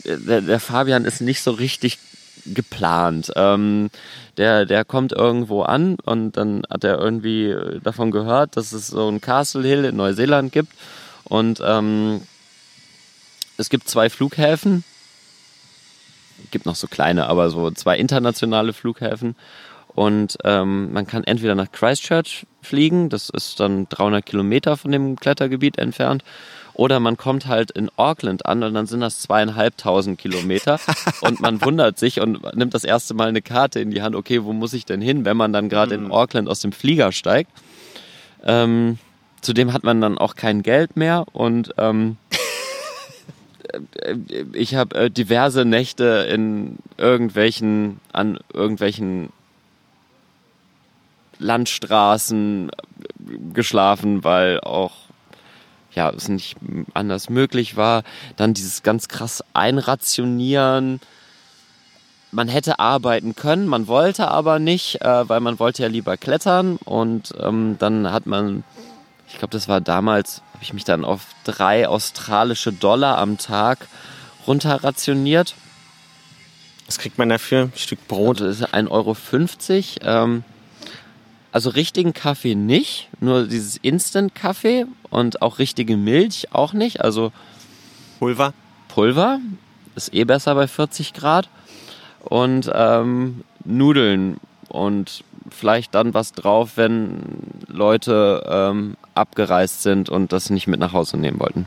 Speaker 3: äh, der, der, Fabian ist nicht so richtig geplant. Ähm, der, der kommt irgendwo an und dann hat er irgendwie davon gehört, dass es so ein Castle Hill in Neuseeland gibt und ähm, es gibt zwei Flughäfen, gibt noch so kleine, aber so zwei internationale Flughäfen und ähm, man kann entweder nach Christchurch fliegen, das ist dann 300 Kilometer von dem Klettergebiet entfernt, oder man kommt halt in Auckland an und dann sind das zweieinhalbtausend Kilometer und man wundert sich und nimmt das erste Mal eine Karte in die Hand, okay, wo muss ich denn hin, wenn man dann gerade in mhm. Auckland aus dem Flieger steigt. Ähm, zudem hat man dann auch kein Geld mehr und ähm, ich habe äh, diverse Nächte in irgendwelchen, an irgendwelchen Landstraßen geschlafen, weil auch ja, es nicht anders möglich war. Dann dieses ganz krass Einrationieren. Man hätte arbeiten können, man wollte aber nicht, äh, weil man wollte ja lieber klettern. Und ähm, dann hat man, ich glaube, das war damals, habe ich mich dann auf drei australische Dollar am Tag runterrationiert.
Speaker 2: Was kriegt man dafür? Ein Stück Brot?
Speaker 3: Das ist 1,50 Euro. Ähm, also richtigen Kaffee nicht, nur dieses Instant-Kaffee und auch richtige Milch auch nicht. Also
Speaker 2: Pulver?
Speaker 3: Pulver ist eh besser bei 40 Grad. Und ähm, Nudeln und vielleicht dann was drauf, wenn Leute ähm, abgereist sind und das nicht mit nach Hause nehmen wollten.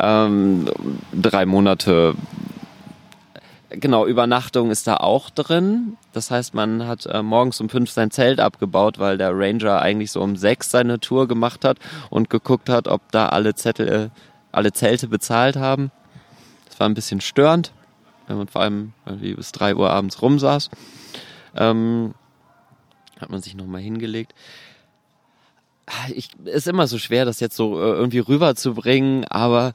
Speaker 3: Ähm, drei Monate Genau, Übernachtung ist da auch drin. Das heißt, man hat äh, morgens um fünf sein Zelt abgebaut, weil der Ranger eigentlich so um sechs seine Tour gemacht hat und geguckt hat, ob da alle Zettel, äh, alle Zelte bezahlt haben. Das war ein bisschen störend, wenn man vor allem irgendwie bis drei Uhr abends rumsaß. Ähm, hat man sich nochmal hingelegt. Ich, ist immer so schwer, das jetzt so äh, irgendwie rüberzubringen, aber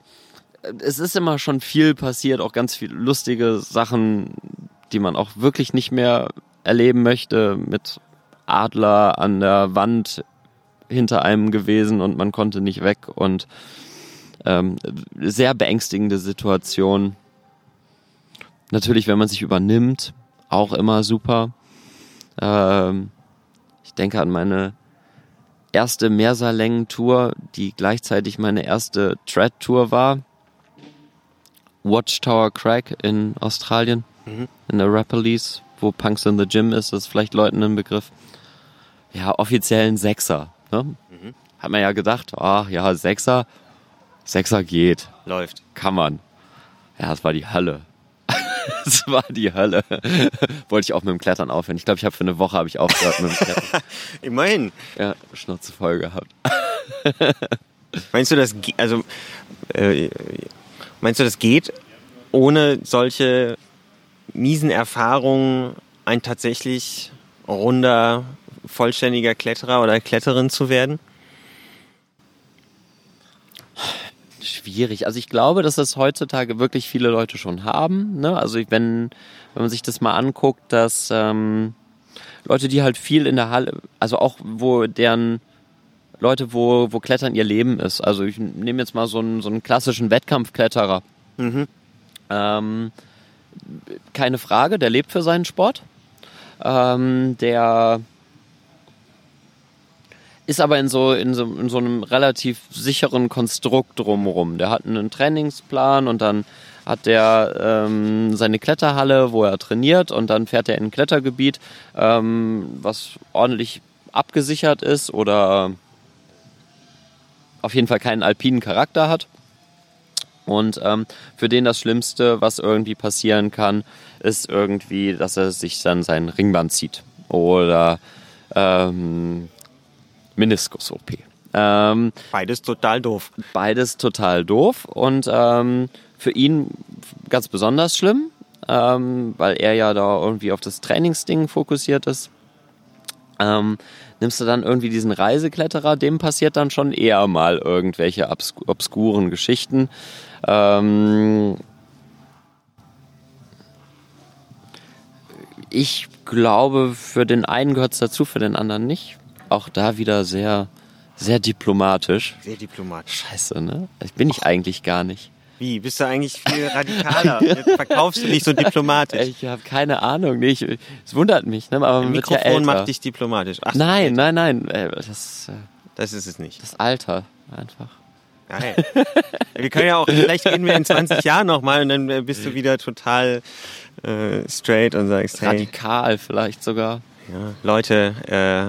Speaker 3: es ist immer schon viel passiert, auch ganz viele lustige Sachen, die man auch wirklich nicht mehr erleben möchte, mit Adler an der Wand hinter einem gewesen und man konnte nicht weg und ähm, sehr beängstigende Situation. Natürlich, wenn man sich übernimmt, auch immer super. Ähm, ich denke an meine erste Meersalängen-Tour, die gleichzeitig meine erste Tread-Tour war. Watchtower Crack in Australien, mhm. in der Rapperlease, wo Punks in the Gym ist, das ist vielleicht Leuten ein Begriff. Ja, offiziell ein Sechser. Ne? Mhm. Hat man ja gedacht, ach ja, Sechser, Sechser geht.
Speaker 2: Läuft.
Speaker 3: Kann man. Ja, es war die Hölle. Es war die Hölle. Wollte ich auch mit dem Klettern aufhören. Ich glaube, ich habe für eine Woche habe ich aufgehört mit dem Klettern.
Speaker 2: Immerhin.
Speaker 3: Ja, Schnauze voll gehabt.
Speaker 2: Meinst du, das, also äh, Meinst du, das geht, ohne solche miesen Erfahrungen ein tatsächlich runder, vollständiger Kletterer oder Kletterin zu werden?
Speaker 3: Schwierig. Also ich glaube, dass das heutzutage wirklich viele Leute schon haben. Ne? Also wenn, wenn man sich das mal anguckt, dass ähm, Leute, die halt viel in der Halle, also auch wo deren Leute, wo, wo Klettern ihr Leben ist. Also ich nehme jetzt mal so einen, so einen klassischen Wettkampfkletterer. Mhm. Ähm, keine Frage, der lebt für seinen Sport. Ähm, der ist aber in so, in, so, in so einem relativ sicheren Konstrukt drumherum. Der hat einen Trainingsplan und dann hat der ähm, seine Kletterhalle, wo er trainiert und dann fährt er in ein Klettergebiet, ähm, was ordentlich abgesichert ist oder auf jeden Fall keinen alpinen Charakter hat. Und ähm, für den das Schlimmste, was irgendwie passieren kann, ist irgendwie, dass er sich dann sein Ringband zieht. Oder ähm, Meniskus-OP.
Speaker 2: Ähm, beides total doof.
Speaker 3: Beides total doof. Und ähm, für ihn ganz besonders schlimm, ähm, weil er ja da irgendwie auf das Trainingsding fokussiert ist. Nimmst du dann irgendwie diesen Reisekletterer, dem passiert dann schon eher mal irgendwelche obs obskuren Geschichten. Ähm, ich glaube, für den einen gehört es dazu, für den anderen nicht. Auch da wieder sehr, sehr diplomatisch.
Speaker 2: Sehr diplomatisch.
Speaker 3: Scheiße, ne? Das bin ich eigentlich gar nicht.
Speaker 2: Wie? Bist du eigentlich viel radikaler? Jetzt verkaufst du dich so diplomatisch.
Speaker 3: Ich habe keine Ahnung. Nee, ich, es wundert mich, ne? Aber man ja
Speaker 2: Mikrofon
Speaker 3: älter.
Speaker 2: macht dich diplomatisch. Ach,
Speaker 3: nein, nein, nein. äh, Das, äh,
Speaker 2: Das ist es nicht.
Speaker 3: das Alter einfach.
Speaker 2: Ja, hey. Wir können ja auch, vielleicht reden wir in 20 Jahren nochmal und dann äh, bist du wieder total äh, straight und sagst, hey,
Speaker 3: Radikal vielleicht sogar.
Speaker 2: ja, Leute,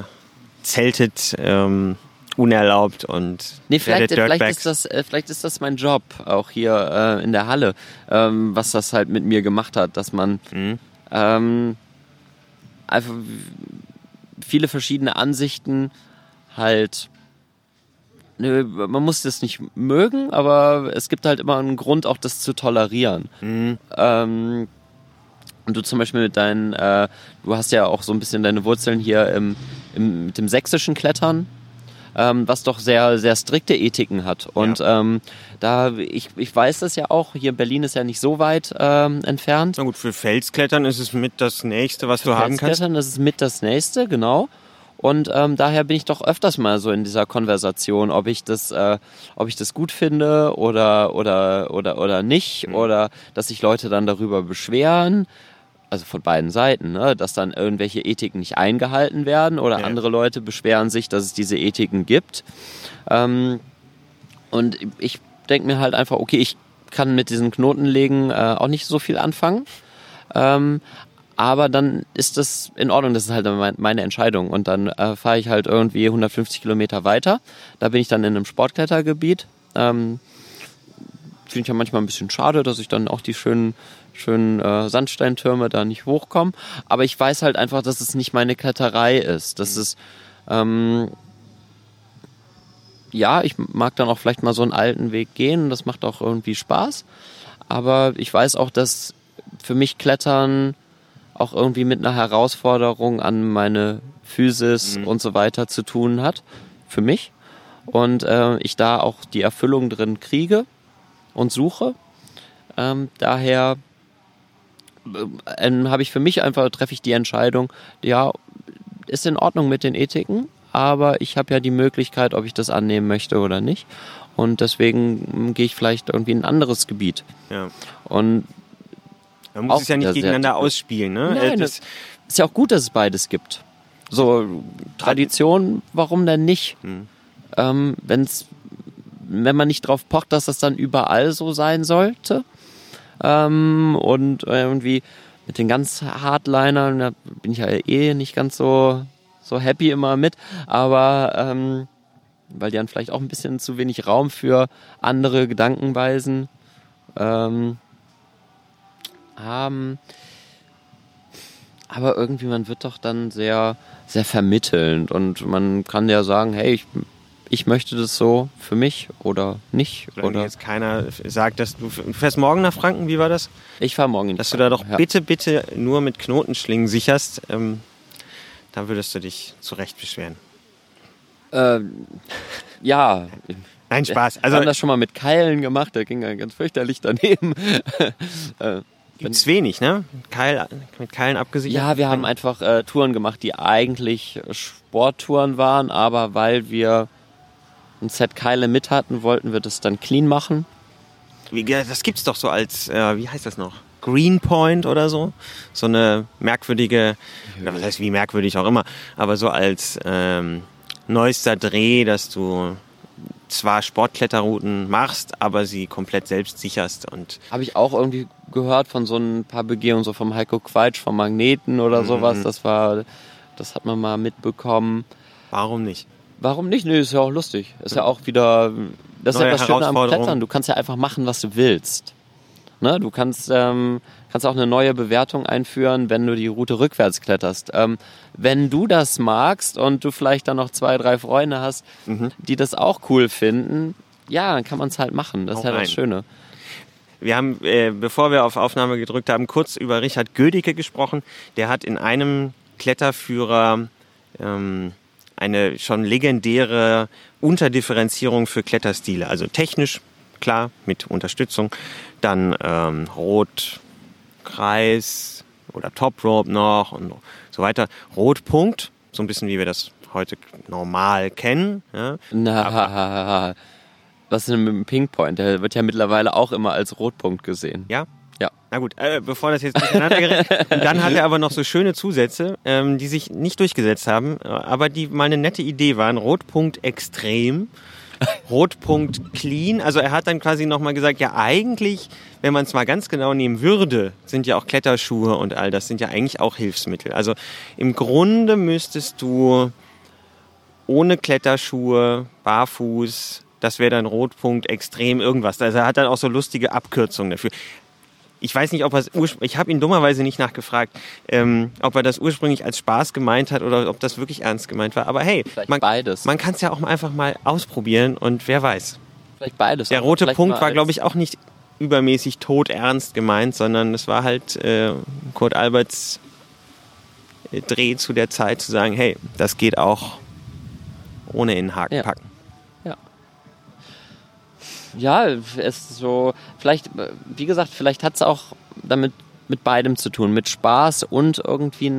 Speaker 2: äh, zeltet ähm, unerlaubt und
Speaker 3: Nee, vielleicht, vielleicht, ist das, äh, vielleicht ist das mein Job, auch hier äh, in der Halle, ähm, was das halt mit mir gemacht hat, dass man
Speaker 2: Mhm.
Speaker 3: ähm, einfach viele verschiedene Ansichten halt. Nö, man muss das nicht mögen, aber es gibt halt immer einen Grund, auch das zu tolerieren.
Speaker 2: Mhm.
Speaker 3: Ähm, und du zum Beispiel mit deinen, äh, du hast ja auch so ein bisschen deine Wurzeln hier im, im, mit dem sächsischen Klettern, ähm, was doch sehr, sehr strikte Ethiken hat. Und ähm, da, ich, ich weiß das ja auch, hier in Berlin ist ja nicht so weit ähm, entfernt.
Speaker 2: Na gut, für Felsklettern ist es mit das Nächste, was du haben kannst.
Speaker 3: Felsklettern, ist mit das nächste, genau. Und ähm, daher bin ich doch öfters mal so in dieser Konversation, ob ich das, äh, ob ich das gut finde oder oder oder oder nicht,
Speaker 2: Mhm.
Speaker 3: oder dass sich Leute dann darüber beschweren, also von beiden Seiten, ne, dass dann irgendwelche Ethiken nicht eingehalten werden oder
Speaker 2: Ja.
Speaker 3: andere Leute beschweren sich, dass es diese Ethiken gibt. Ähm, und ich denke mir halt einfach, okay, ich kann mit diesen Knotenlegen äh, auch nicht so viel anfangen. Ähm, aber dann ist das in Ordnung, das ist halt mein- meine Entscheidung. Und dann äh, fahre ich halt irgendwie 150 Kilometer weiter. Da bin ich dann in einem Sportklettergebiet. Ähm, Finde ich ja manchmal ein bisschen schade, dass ich dann auch die schönen, schönen äh, Sandsteintürme da nicht hochkomme. Aber ich weiß halt einfach, dass es nicht meine Kletterei ist. Das ist, ähm, ja, ich mag dann auch vielleicht mal so einen alten Weg gehen. Das macht auch irgendwie Spaß. Aber ich weiß auch, dass für mich Klettern auch irgendwie mit einer Herausforderung an meine Physis und so weiter zu tun hat. Für mich. Und äh, ich da auch die Erfüllung drin kriege und suche. Ähm, daher ähm, habe ich für mich einfach, treffe ich die Entscheidung, ja, ist in Ordnung mit den Ethiken, aber ich habe ja die Möglichkeit, ob ich das annehmen möchte oder nicht. Und deswegen mm, gehe ich vielleicht irgendwie in ein anderes Gebiet.
Speaker 2: Ja.
Speaker 3: Und
Speaker 2: Man muss es ja nicht gegeneinander ausspielen. Ne?
Speaker 3: Nein,
Speaker 2: das,
Speaker 3: ist ja auch gut, dass es beides gibt. So, Tradition, warum denn nicht? Ähm, wenn's, wenn man nicht drauf pocht, dass das dann überall so sein sollte. Ähm, und irgendwie mit den ganz Hardlinern, da bin ich ja eh nicht ganz so, so happy immer mit. Aber ähm, weil die dann vielleicht auch ein bisschen zu wenig Raum für andere Gedankenweisen ähm, haben. Aber irgendwie, man wird doch dann sehr, sehr vermittelnd und man kann ja sagen, hey, ich, ich möchte das so für mich oder nicht.
Speaker 2: wenn
Speaker 3: Oder
Speaker 2: jetzt keiner sagt, dass du, du fährst morgen nach Franken, wie war das?
Speaker 3: ich fahre morgen
Speaker 2: Dass du da doch
Speaker 3: ja.
Speaker 2: bitte, bitte nur mit Knotenschlingen sicherst, ähm, da würdest du dich zu Recht beschweren.
Speaker 3: Äh, ja,
Speaker 2: Nein, Spaß.
Speaker 3: wir
Speaker 2: Also
Speaker 3: haben das schon mal mit Keilen gemacht, da ging er ganz fürchterlich daneben. äh,
Speaker 2: gibt's wenig, ne? Keil, mit Keilen abgesichert.
Speaker 3: Ja, wir haben einfach äh, Touren gemacht, die eigentlich Sporttouren waren, aber weil wir ein Set Keile mit hatten, wollten wir das dann clean machen.
Speaker 2: Ja, das gibt's doch so als, äh, wie heißt das noch? Greenpoint oder so. So eine merkwürdige, oder was heißt wie merkwürdig auch immer, aber so als ähm, neuester Dreh, dass du zwar Sportkletterrouten machst, aber sie komplett selbst sicherst und
Speaker 3: Habe ich auch irgendwie gehört von so ein paar Begehungen, so vom Heiko Quatsch, vom Magneten oder sowas. Das war, das hat man mal mitbekommen.
Speaker 2: warum nicht?
Speaker 3: Warum nicht? Nee, ist ja auch lustig. Ist ja auch wieder, das ist
Speaker 2: Neue
Speaker 3: ja das Schöne am. Klettern. Du kannst ja einfach machen, was du willst. Ne? Du kannst, ähm, kannst auch eine neue Bewertung einführen, wenn du die Route rückwärts kletterst. Ähm, wenn du das magst und du vielleicht dann noch zwei, drei Freunde hast,
Speaker 2: Mhm.
Speaker 3: die das auch cool finden, ja, dann kann man es halt machen. Das
Speaker 2: Hau
Speaker 3: ist ja das Schöne.
Speaker 2: Wir haben, äh, bevor wir auf Aufnahme gedrückt haben, kurz über Richard Gödicke gesprochen. Der hat in einem Kletterführer ähm, eine schon legendäre Unterdifferenzierung für Kletterstile. Also technisch, klar, mit Unterstützung. Dann ähm, Rot, Kreis oder Top Rope noch und so weiter. Rotpunkt, so ein bisschen wie wir das heute normal kennen. Ja.
Speaker 3: Na, was ist denn mit dem Pinkpoint? Der wird ja mittlerweile auch immer als Rotpunkt gesehen.
Speaker 2: Ja? Na gut, äh, bevor das jetzt durcheinander gerät. Und dann hat er aber noch so schöne Zusätze, ähm, die sich nicht durchgesetzt haben, äh, aber die mal eine nette Idee waren. Rotpunkt extrem, Rotpunkt clean. Also er hat dann quasi nochmal gesagt, ja eigentlich, wenn man es mal ganz genau nehmen würde, sind ja auch Kletterschuhe und all das sind ja eigentlich auch Hilfsmittel. Also im Grunde müsstest du ohne Kletterschuhe, barfuß, das wäre dann Rotpunkt extrem irgendwas. Also er hat dann auch so lustige Abkürzungen dafür. Ich weiß nicht, ob er es ursprünglich, ich habe ihn dummerweise nicht nachgefragt, ähm, ob er das ursprünglich als Spaß gemeint hat oder ob das wirklich ernst gemeint war. Aber hey,
Speaker 3: Vielleicht
Speaker 2: man,
Speaker 3: beides.
Speaker 2: man kann es ja auch einfach mal ausprobieren und wer weiß.
Speaker 3: Vielleicht beides.
Speaker 2: Der rote
Speaker 3: vielleicht
Speaker 2: Punkt war, glaube ich, auch nicht übermäßig todernst gemeint, sondern es war halt äh, Kurt Alberts äh, Dreh zu der Zeit zu sagen, hey, das geht auch ohne in den Haken
Speaker 3: Ja.
Speaker 2: packen.
Speaker 3: Ja, es ist so, vielleicht, wie gesagt, vielleicht hat es auch damit mit beidem zu tun, mit Spaß und irgendwie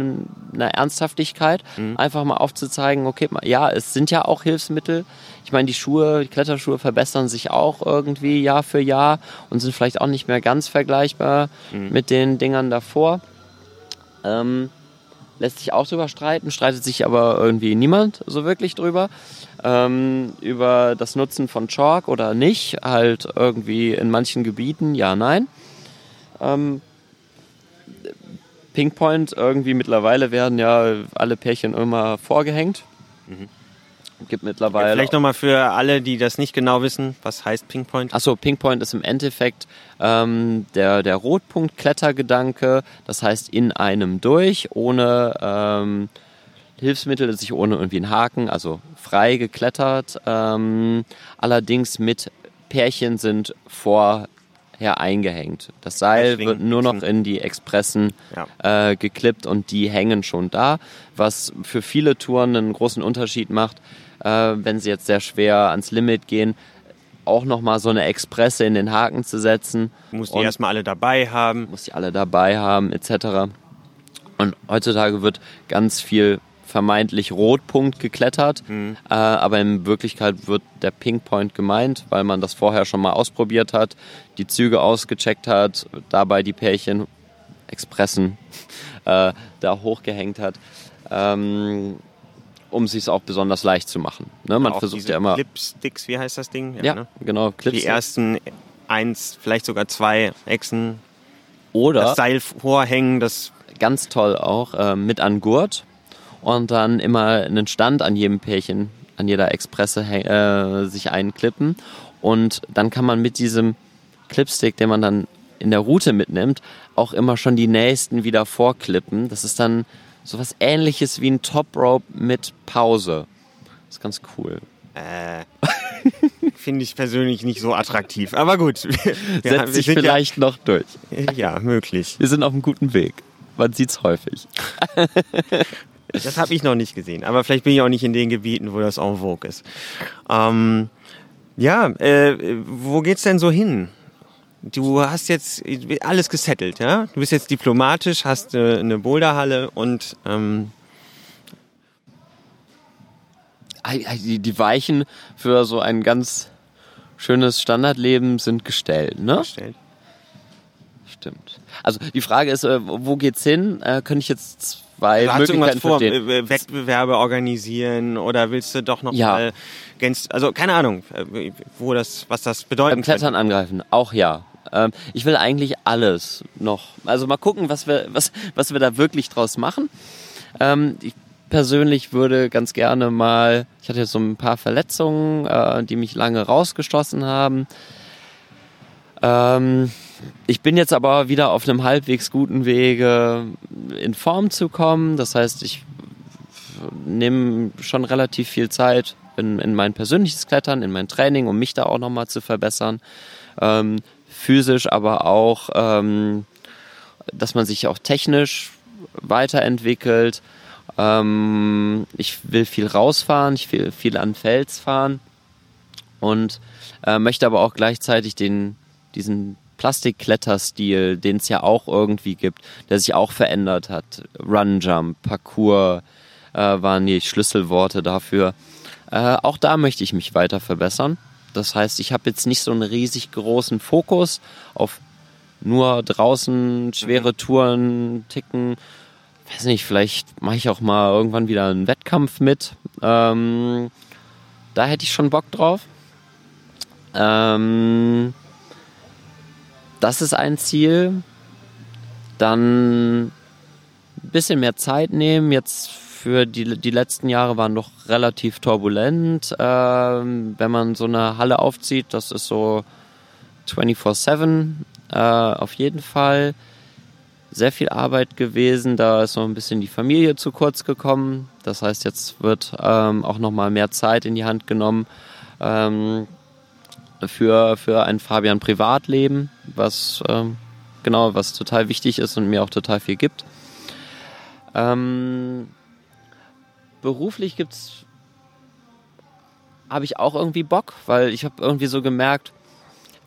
Speaker 3: einer Ernsthaftigkeit. Einfach mal aufzuzeigen, okay, ja, es sind ja auch Hilfsmittel. Ich meine, die Schuhe, die Kletterschuhe verbessern sich auch irgendwie Jahr für Jahr und sind vielleicht auch nicht mehr ganz vergleichbar mit den Dingern davor. Ähm, lässt sich auch drüber streiten, streitet sich aber irgendwie niemand so wirklich drüber. Ähm, über das Nutzen von Chalk oder nicht, halt irgendwie in manchen Gebieten, ja, nein. Ähm, Pinkpoint, irgendwie mittlerweile werden ja alle Pärchen immer vorgehängt. Gibt mittlerweile.
Speaker 2: Vielleicht nochmal für alle, die das nicht genau wissen, was heißt Pinkpoint?
Speaker 3: Achso, Pinkpoint ist im Endeffekt ähm, der, der Rotpunkt-Klettergedanke, das heißt in einem durch, ohne ähm, Hilfsmittel, sich ohne irgendwie einen Haken, also frei geklettert. Ähm, allerdings mit Pärchen sind vorher eingehängt. Das Seil wird nur noch in die Expressen
Speaker 2: Ja.
Speaker 3: äh, geklippt und die hängen schon da, was für viele Touren einen großen Unterschied macht, äh, wenn sie jetzt sehr schwer ans Limit gehen, auch nochmal so eine Expresse in den Haken zu setzen.
Speaker 2: Du musst die erstmal alle dabei haben.
Speaker 3: muss die alle dabei haben, etc. Und heutzutage wird ganz viel vermeintlich Rotpunkt geklettert,
Speaker 2: Mhm.
Speaker 3: äh, aber in Wirklichkeit wird der Pinkpoint gemeint, weil man das vorher schon mal ausprobiert hat, die Züge ausgecheckt hat, dabei die Pärchen, Expressen, äh, da hochgehängt hat, ähm, um es sich auch besonders leicht zu machen. Ne? Man
Speaker 2: Auch
Speaker 3: versucht ja immer,
Speaker 2: Clipsticks, wie heißt das Ding?
Speaker 3: ja,
Speaker 2: ne?
Speaker 3: genau, Clips
Speaker 2: Die ersten eins, vielleicht sogar zwei Echsen,
Speaker 3: oder
Speaker 2: das Seil vorhängen, das
Speaker 3: ganz toll auch, äh, mit an Gurt und dann immer einen Stand an jedem Pärchen, an jeder Expresse äh, sich einklippen und dann kann man mit diesem Clipstick, den man dann in der Route mitnimmt, auch immer schon die nächsten wieder vorklippen. Das ist dann sowas ähnliches wie ein Top Rope mit Pause. Das ist ganz cool.
Speaker 2: äh, finde ich persönlich nicht so attraktiv. Aber gut. Wir,
Speaker 3: Setzt sich vielleicht noch durch.
Speaker 2: Ja, ja, möglich.
Speaker 3: Wir sind auf einem guten Weg. Man sieht's häufig.
Speaker 2: Das habe ich noch nicht gesehen. Aber vielleicht bin ich auch nicht in den Gebieten, wo das en vogue ist. Ähm, ja, äh, wo geht's denn so hin? Du hast jetzt alles gesettelt, ja? Du bist jetzt diplomatisch, hast äh, eine Boulderhalle und ähm,
Speaker 3: Die, Weichen für so ein ganz schönes Standardleben sind gestellt, ne?
Speaker 2: gestellt.
Speaker 3: Stimmt. Also die Frage ist, äh, wo geht's hin? Äh, könnte ich jetzt zwei
Speaker 2: Du hast du irgendwas
Speaker 3: Möglichkeiten
Speaker 2: vor,
Speaker 3: verstehen.
Speaker 2: Wettbewerbe organisieren oder willst du doch noch
Speaker 3: Ja.
Speaker 2: mal ganz, also keine Ahnung, wo das, was das bedeuten
Speaker 3: Beim Klettern angreifen, auch ja. Ähm, ich will eigentlich alles noch. Also mal gucken, was wir, was, was wir da wirklich draus machen. Ähm, ich persönlich würde ganz gerne mal, ich hatte jetzt so ein paar Verletzungen, äh, die mich lange rausgestoßen haben. Ähm, ich bin jetzt aber wieder auf einem halbwegs guten Wege, in Form zu kommen. Das heißt, ich nehme schon relativ viel Zeit in, in mein persönliches Klettern, in mein Training, um mich da auch nochmal zu verbessern. Ähm, physisch, aber auch, ähm, dass man sich auch technisch weiterentwickelt. Ähm, ich will viel rausfahren, ich will viel an Fels fahren und äh, möchte aber auch gleichzeitig den, diesen Plastikkletterstil, den es ja auch irgendwie gibt, der sich auch verändert hat. Run Jump, Parkour äh, waren die Schlüsselworte dafür. Äh, auch da möchte ich mich weiter verbessern. Das heißt, ich habe jetzt nicht so einen riesig großen Fokus auf nur draußen schwere mhm. Touren ticken. Weiß nicht, vielleicht mache ich auch mal irgendwann wieder einen Wettkampf mit. Ähm, da hätte ich schon Bock drauf. Ähm, das ist ein Ziel. Dann ein bisschen mehr Zeit nehmen. Jetzt für die, die letzten Jahre waren doch relativ turbulent. Ähm, wenn man so eine Halle aufzieht, das ist so 24-7 äh, auf jeden Fall. Sehr viel Arbeit gewesen, da ist noch ein bisschen die Familie zu kurz gekommen. Das heißt, jetzt wird ähm, auch noch mal mehr Zeit in die Hand genommen. Ähm, für, für ein Fabian Privatleben, was ähm, genau, was total wichtig ist und mir auch total viel gibt. Ähm, beruflich gibt's habe ich auch irgendwie Bock, weil ich habe irgendwie so gemerkt,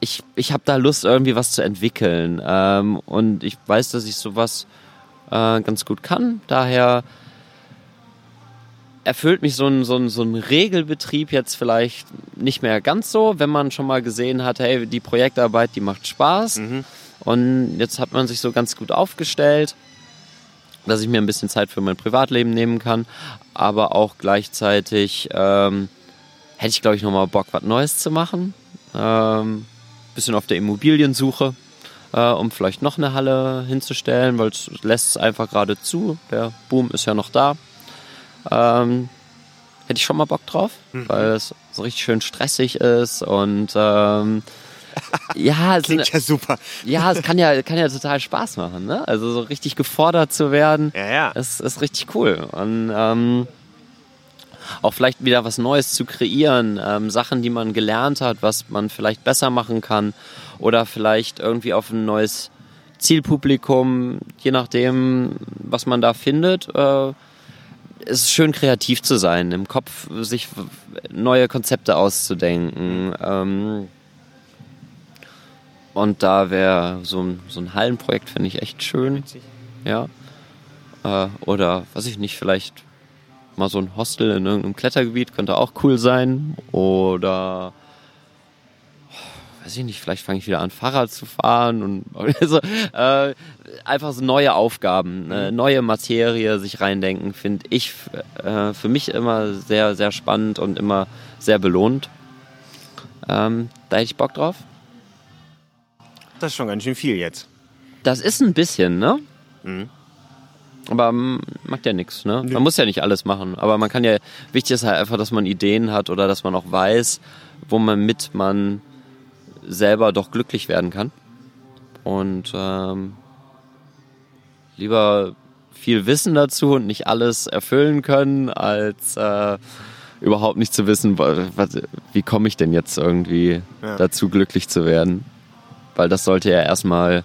Speaker 3: ich, ich habe da Lust, irgendwie was zu entwickeln. Ähm, und ich weiß, dass ich sowas äh, ganz gut kann. Daher erfüllt mich so ein, so, ein, so ein Regelbetrieb jetzt vielleicht nicht mehr ganz so, wenn man schon mal gesehen hat, hey, die Projektarbeit, die macht Spaß. Mhm. Und jetzt hat man sich so ganz gut aufgestellt, dass ich mir ein bisschen Zeit für mein Privatleben nehmen kann, aber auch gleichzeitig ähm, hätte ich, glaube ich, nochmal Bock, was Neues zu machen. Ähm, bisschen auf der Immobiliensuche, äh, um vielleicht noch eine Halle hinzustellen, weil es lässt es einfach gerade zu. Der Boom ist ja noch da. Ähm, hätte ich schon mal Bock drauf, mhm. weil es so richtig schön stressig ist und ähm, ja,
Speaker 2: es klingt ja super.
Speaker 3: Ja, es kann ja, kann ja total Spaß machen, ne? Also so richtig gefordert zu werden,
Speaker 2: ja, ja.
Speaker 3: Ist, ist richtig cool. Und ähm, auch vielleicht wieder was Neues zu kreieren, ähm, Sachen, die man gelernt hat, was man vielleicht besser machen kann oder vielleicht irgendwie auf ein neues Zielpublikum, je nachdem, was man da findet. Äh, es ist schön kreativ zu sein, im Kopf sich neue Konzepte auszudenken. Ähm, und da wäre so ein, so ein Hallenprojekt, finde ich echt schön. Ja. Äh, oder, was ich nicht, vielleicht mal so ein Hostel in irgendeinem Klettergebiet könnte auch cool sein. Oder weiß ich nicht, vielleicht fange ich wieder an, Fahrrad zu fahren und also, äh, einfach so neue Aufgaben, äh, neue Materie sich reindenken, finde ich äh, für mich immer sehr, sehr spannend und immer sehr belohnt. Ähm, da hätte ich Bock drauf.
Speaker 2: Das ist schon ganz schön viel jetzt.
Speaker 3: Das ist ein bisschen, ne? Mhm. Aber macht ja nichts, ne? Man muss ja nicht alles machen. Aber man kann ja, wichtig ist halt einfach, dass man Ideen hat oder dass man auch weiß, wo man mit man selber doch glücklich werden kann. Und ähm, lieber viel Wissen dazu und nicht alles erfüllen können, als äh, überhaupt nicht zu wissen, was, wie komme ich denn jetzt irgendwie ja. dazu, glücklich zu werden. Weil das sollte ja erstmal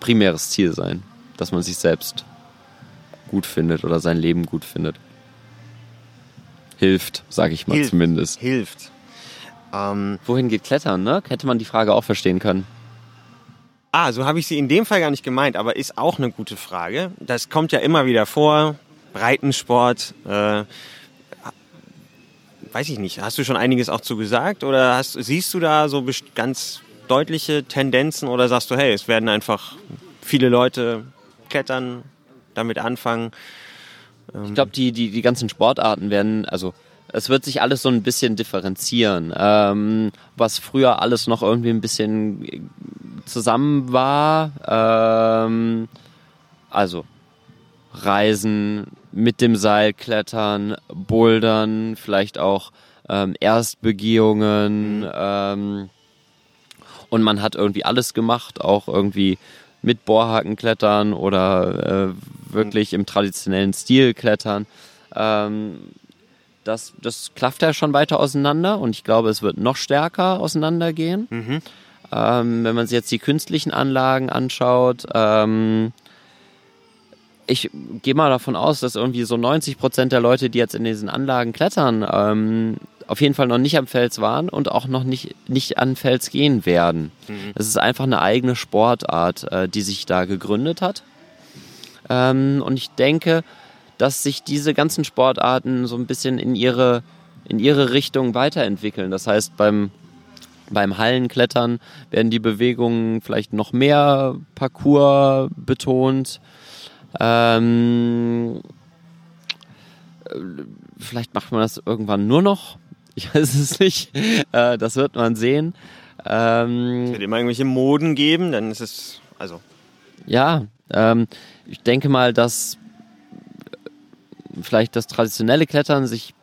Speaker 3: primäres Ziel sein, dass man sich selbst gut findet oder sein Leben gut findet. Hilft, sage ich mal
Speaker 2: Hilft.
Speaker 3: zumindest.
Speaker 2: Hilft.
Speaker 3: Ähm, Wohin geht Klettern, ne? Hätte man die Frage auch verstehen können.
Speaker 2: Ah, so habe ich sie in dem Fall gar nicht gemeint, aber ist auch eine gute Frage. Das kommt ja immer wieder vor. Breitensport, äh, weiß ich nicht. Hast du schon einiges auch zu gesagt oder hast, siehst du da so ganz deutliche Tendenzen oder sagst du, hey, es werden einfach viele Leute klettern, damit anfangen?
Speaker 3: Ich glaube, die, die, die ganzen Sportarten werden, also es wird sich alles so ein bisschen differenzieren. Ähm, was früher alles noch irgendwie ein bisschen zusammen war, ähm, also Reisen, mit dem Seil klettern, Bouldern, vielleicht auch ähm, Erstbegehungen. Mhm. Ähm, und man hat irgendwie alles gemacht, auch irgendwie mit Bohrhaken klettern oder äh, wirklich im traditionellen Stil klettern. Ähm, das, das klafft ja schon weiter auseinander und ich glaube, es wird noch stärker auseinandergehen. Mhm. Ähm, wenn man sich jetzt die künstlichen Anlagen anschaut, ähm, ich gehe mal davon aus, dass irgendwie so 90 Prozent der Leute, die jetzt in diesen Anlagen klettern, ähm, auf jeden Fall noch nicht am Fels waren und auch noch nicht, nicht an Fels gehen werden. Mhm. ist einfach eine eigene Sportart, äh, die sich da gegründet hat. Ähm, und ich denke, dass sich diese ganzen Sportarten so ein bisschen in ihre, in ihre Richtung weiterentwickeln. Das heißt, beim, beim Hallenklettern werden die Bewegungen vielleicht noch mehr Parcours betont. Ähm, äh, vielleicht macht man das irgendwann nur noch. Ich weiß es nicht. Äh, das wird man sehen.
Speaker 2: Ähm, es wird immer irgendwelche Moden geben, dann ist es, also.
Speaker 3: Ja, ähm, ich denke mal, dass vielleicht das traditionelle Klettern sich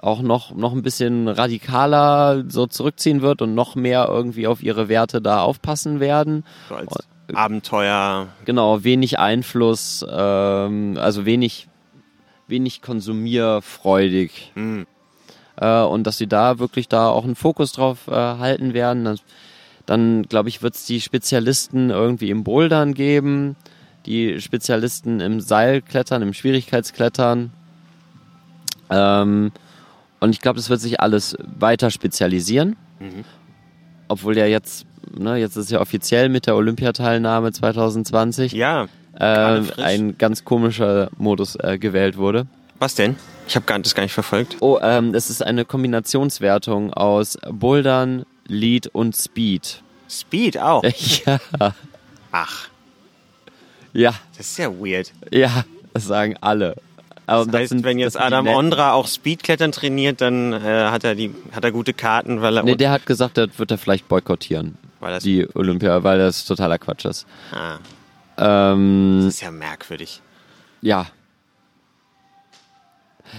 Speaker 3: auch noch, noch ein bisschen radikaler so zurückziehen wird und noch mehr irgendwie auf ihre Werte da aufpassen werden.
Speaker 2: So als Abenteuer.
Speaker 3: Genau, wenig Einfluss, ähm, also wenig, wenig konsumierfreudig. Mhm. Äh, und dass sie da wirklich da auch einen Fokus drauf äh, halten werden. Dann, dann glaube ich, wird es die Spezialisten irgendwie im Bouldern geben, die Spezialisten im Seilklettern, im Schwierigkeitsklettern. Ähm, und ich glaube, es wird sich alles weiter spezialisieren. Mhm. Obwohl ja jetzt ne, jetzt ist ja offiziell mit der Olympiateilnahme 2020
Speaker 2: ja,
Speaker 3: äh, ein ganz komischer Modus äh, gewählt wurde.
Speaker 2: Was denn? Ich habe das gar nicht verfolgt.
Speaker 3: Oh, ähm, es ist eine Kombinationswertung aus Bouldern, Lead und Speed.
Speaker 2: Speed auch?
Speaker 3: ja.
Speaker 2: Ach.
Speaker 3: Ja.
Speaker 2: Das ist ja weird.
Speaker 3: Ja, das sagen alle.
Speaker 2: Also das heißt, sind, wenn jetzt Adam Ondra auch Speedklettern trainiert, dann äh, hat er die hat er gute Karten, weil er
Speaker 3: Nee, der hat gesagt, das wird er vielleicht boykottieren. Weil die Olympia, weil das totaler Quatsch ist.
Speaker 2: Ah.
Speaker 3: Ähm,
Speaker 2: das ist ja merkwürdig.
Speaker 3: Ja.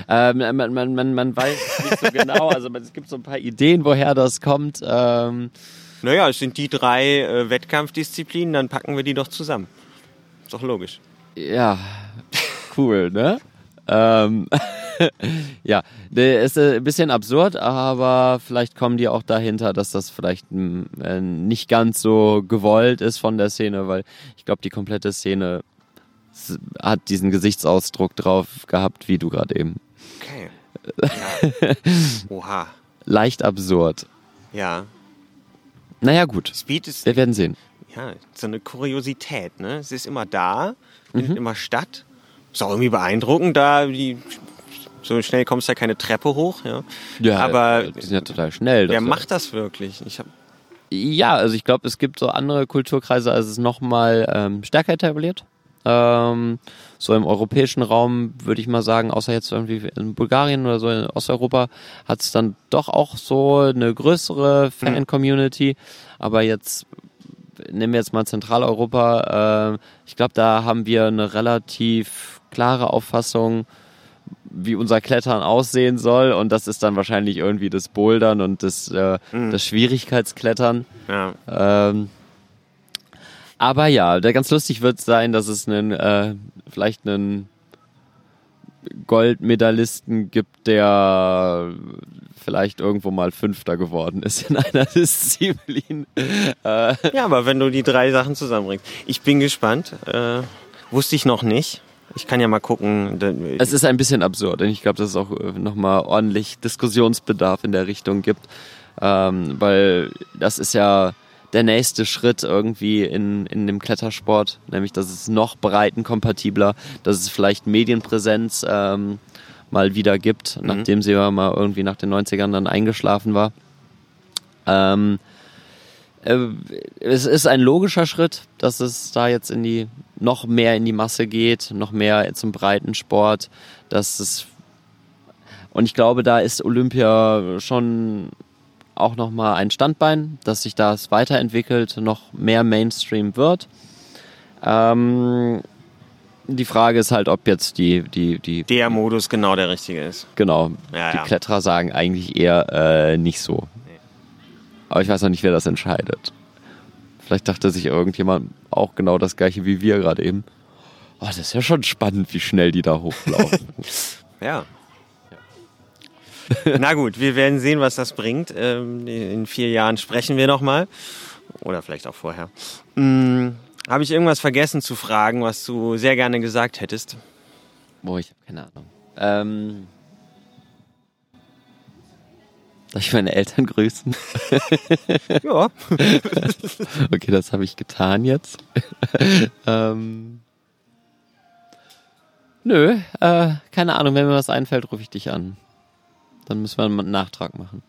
Speaker 3: Ähm, man, man, man, man weiß nicht so genau, also es gibt so ein paar Ideen, woher das kommt. Ähm,
Speaker 2: naja, es sind die drei äh, Wettkampfdisziplinen, dann packen wir die doch zusammen. Ist doch logisch.
Speaker 3: Ja, cool, ne? ähm, ja, ist ein bisschen absurd, aber vielleicht kommen die auch dahinter, dass das vielleicht äh, nicht ganz so gewollt ist von der Szene, weil ich glaube, die komplette Szene hat diesen Gesichtsausdruck drauf gehabt, wie du gerade eben.
Speaker 2: Okay. Ja. Oha.
Speaker 3: Leicht absurd.
Speaker 2: Ja.
Speaker 3: Naja, gut.
Speaker 2: Speed ist.
Speaker 3: Wir werden sehen.
Speaker 2: Ja, so eine Kuriosität, ne? Es ist immer da, findet mhm. immer statt. Ist auch irgendwie beeindruckend, da die so schnell kommst du ja keine Treppe hoch, ja.
Speaker 3: Ja,
Speaker 2: aber
Speaker 3: die sind ja total schnell.
Speaker 2: Wer macht das wirklich? Ich hab
Speaker 3: ja, also ich glaube, es gibt so andere Kulturkreise, als es nochmal ähm, stärker etabliert. Ähm, so im europäischen Raum würde ich mal sagen, außer jetzt irgendwie in Bulgarien oder so in Osteuropa, hat es dann doch auch so eine größere Fan-Community. Aber jetzt nehmen wir jetzt mal Zentraleuropa. Äh, ich glaube, da haben wir eine relativ klare Auffassung, wie unser Klettern aussehen soll. Und das ist dann wahrscheinlich irgendwie das Bouldern und das, äh, mhm. das Schwierigkeitsklettern.
Speaker 2: Ja.
Speaker 3: Ähm, aber ja, der ganz lustig wird sein, dass es einen, äh, vielleicht einen Goldmedaillisten gibt, der vielleicht irgendwo mal Fünfter geworden ist in einer Disziplin.
Speaker 2: Äh. Ja, aber wenn du die drei Sachen zusammenbringst. Ich bin gespannt. Äh, wusste ich noch nicht. Ich kann ja mal gucken.
Speaker 3: Es ist ein bisschen absurd, denn ich glaube, dass es auch äh, nochmal ordentlich Diskussionsbedarf in der Richtung gibt. Ähm, weil das ist ja der nächste Schritt irgendwie in, in dem Klettersport, nämlich dass es noch breitenkompatibler, dass es vielleicht Medienpräsenz ähm, mal wieder gibt, mhm. nachdem sie ja mal irgendwie nach den 90ern dann eingeschlafen war. Ähm, äh, es ist ein logischer Schritt, dass es da jetzt in die noch mehr in die Masse geht, noch mehr zum Breitensport, dass es und ich glaube, da ist Olympia schon auch nochmal ein Standbein, dass sich das weiterentwickelt, noch mehr Mainstream wird. Ähm, die Frage ist halt, ob jetzt die, die, die.
Speaker 2: Der Modus genau der richtige ist.
Speaker 3: Genau. Ja, die ja. Kletterer sagen eigentlich eher äh, nicht so. Nee. Aber ich weiß noch nicht, wer das entscheidet. Vielleicht dachte sich irgendjemand auch genau das gleiche wie wir gerade eben. Oh, das ist ja schon spannend, wie schnell die da hochlaufen.
Speaker 2: ja. Na gut, wir werden sehen, was das bringt. Ähm, in vier Jahren sprechen wir nochmal. Oder vielleicht auch vorher. Mm, Habe ich irgendwas vergessen zu fragen, was du sehr gerne gesagt hättest?
Speaker 3: Boah, ich habe keine Ahnung. Ähm, Darf ich meine Eltern grüßen?
Speaker 2: ja.
Speaker 3: okay, das habe ich getan jetzt. ähm, nö, äh, keine Ahnung. Wenn mir was einfällt, rufe ich dich an. Dann müssen wir einen Nachtrag machen.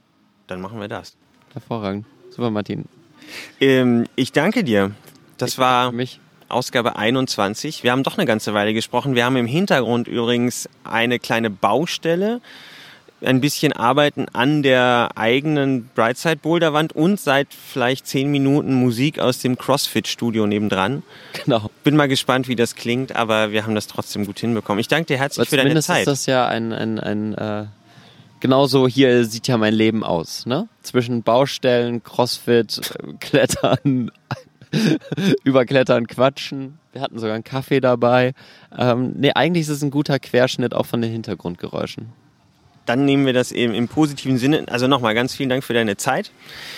Speaker 2: Dann machen wir das.
Speaker 3: Hervorragend. Super, Martin.
Speaker 2: Ähm, ich danke dir. Das
Speaker 3: Ich
Speaker 2: war
Speaker 3: mich.
Speaker 2: Ausgabe 21. Wir haben doch eine ganze Weile gesprochen. Wir haben im Hintergrund übrigens eine kleine Baustelle, ein bisschen arbeiten an der eigenen Brightside Boulderwand und seit vielleicht zehn Minuten Musik aus dem CrossFit Studio nebendran.
Speaker 3: Genau.
Speaker 2: Bin mal gespannt, wie das klingt, aber wir haben das trotzdem gut hinbekommen. Ich danke dir herzlich
Speaker 3: Aber
Speaker 2: für deine
Speaker 3: zumindest
Speaker 2: Zeit.
Speaker 3: ist das ja ein, ein, ein äh, genauso hier sieht ja mein Leben aus, ne? Zwischen Baustellen, Crossfit, äh, Klettern, überklettern, quatschen. Wir hatten sogar einen Kaffee dabei. Ähm, nee, eigentlich ist es ein guter Querschnitt auch von den Hintergrundgeräuschen.
Speaker 2: Dann nehmen wir das eben im positiven Sinne. Also nochmal ganz vielen Dank für deine Zeit.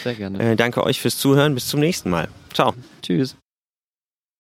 Speaker 3: Sehr gerne.
Speaker 2: Äh, danke euch fürs Zuhören. Bis zum nächsten Mal. Ciao.
Speaker 3: Tschüss.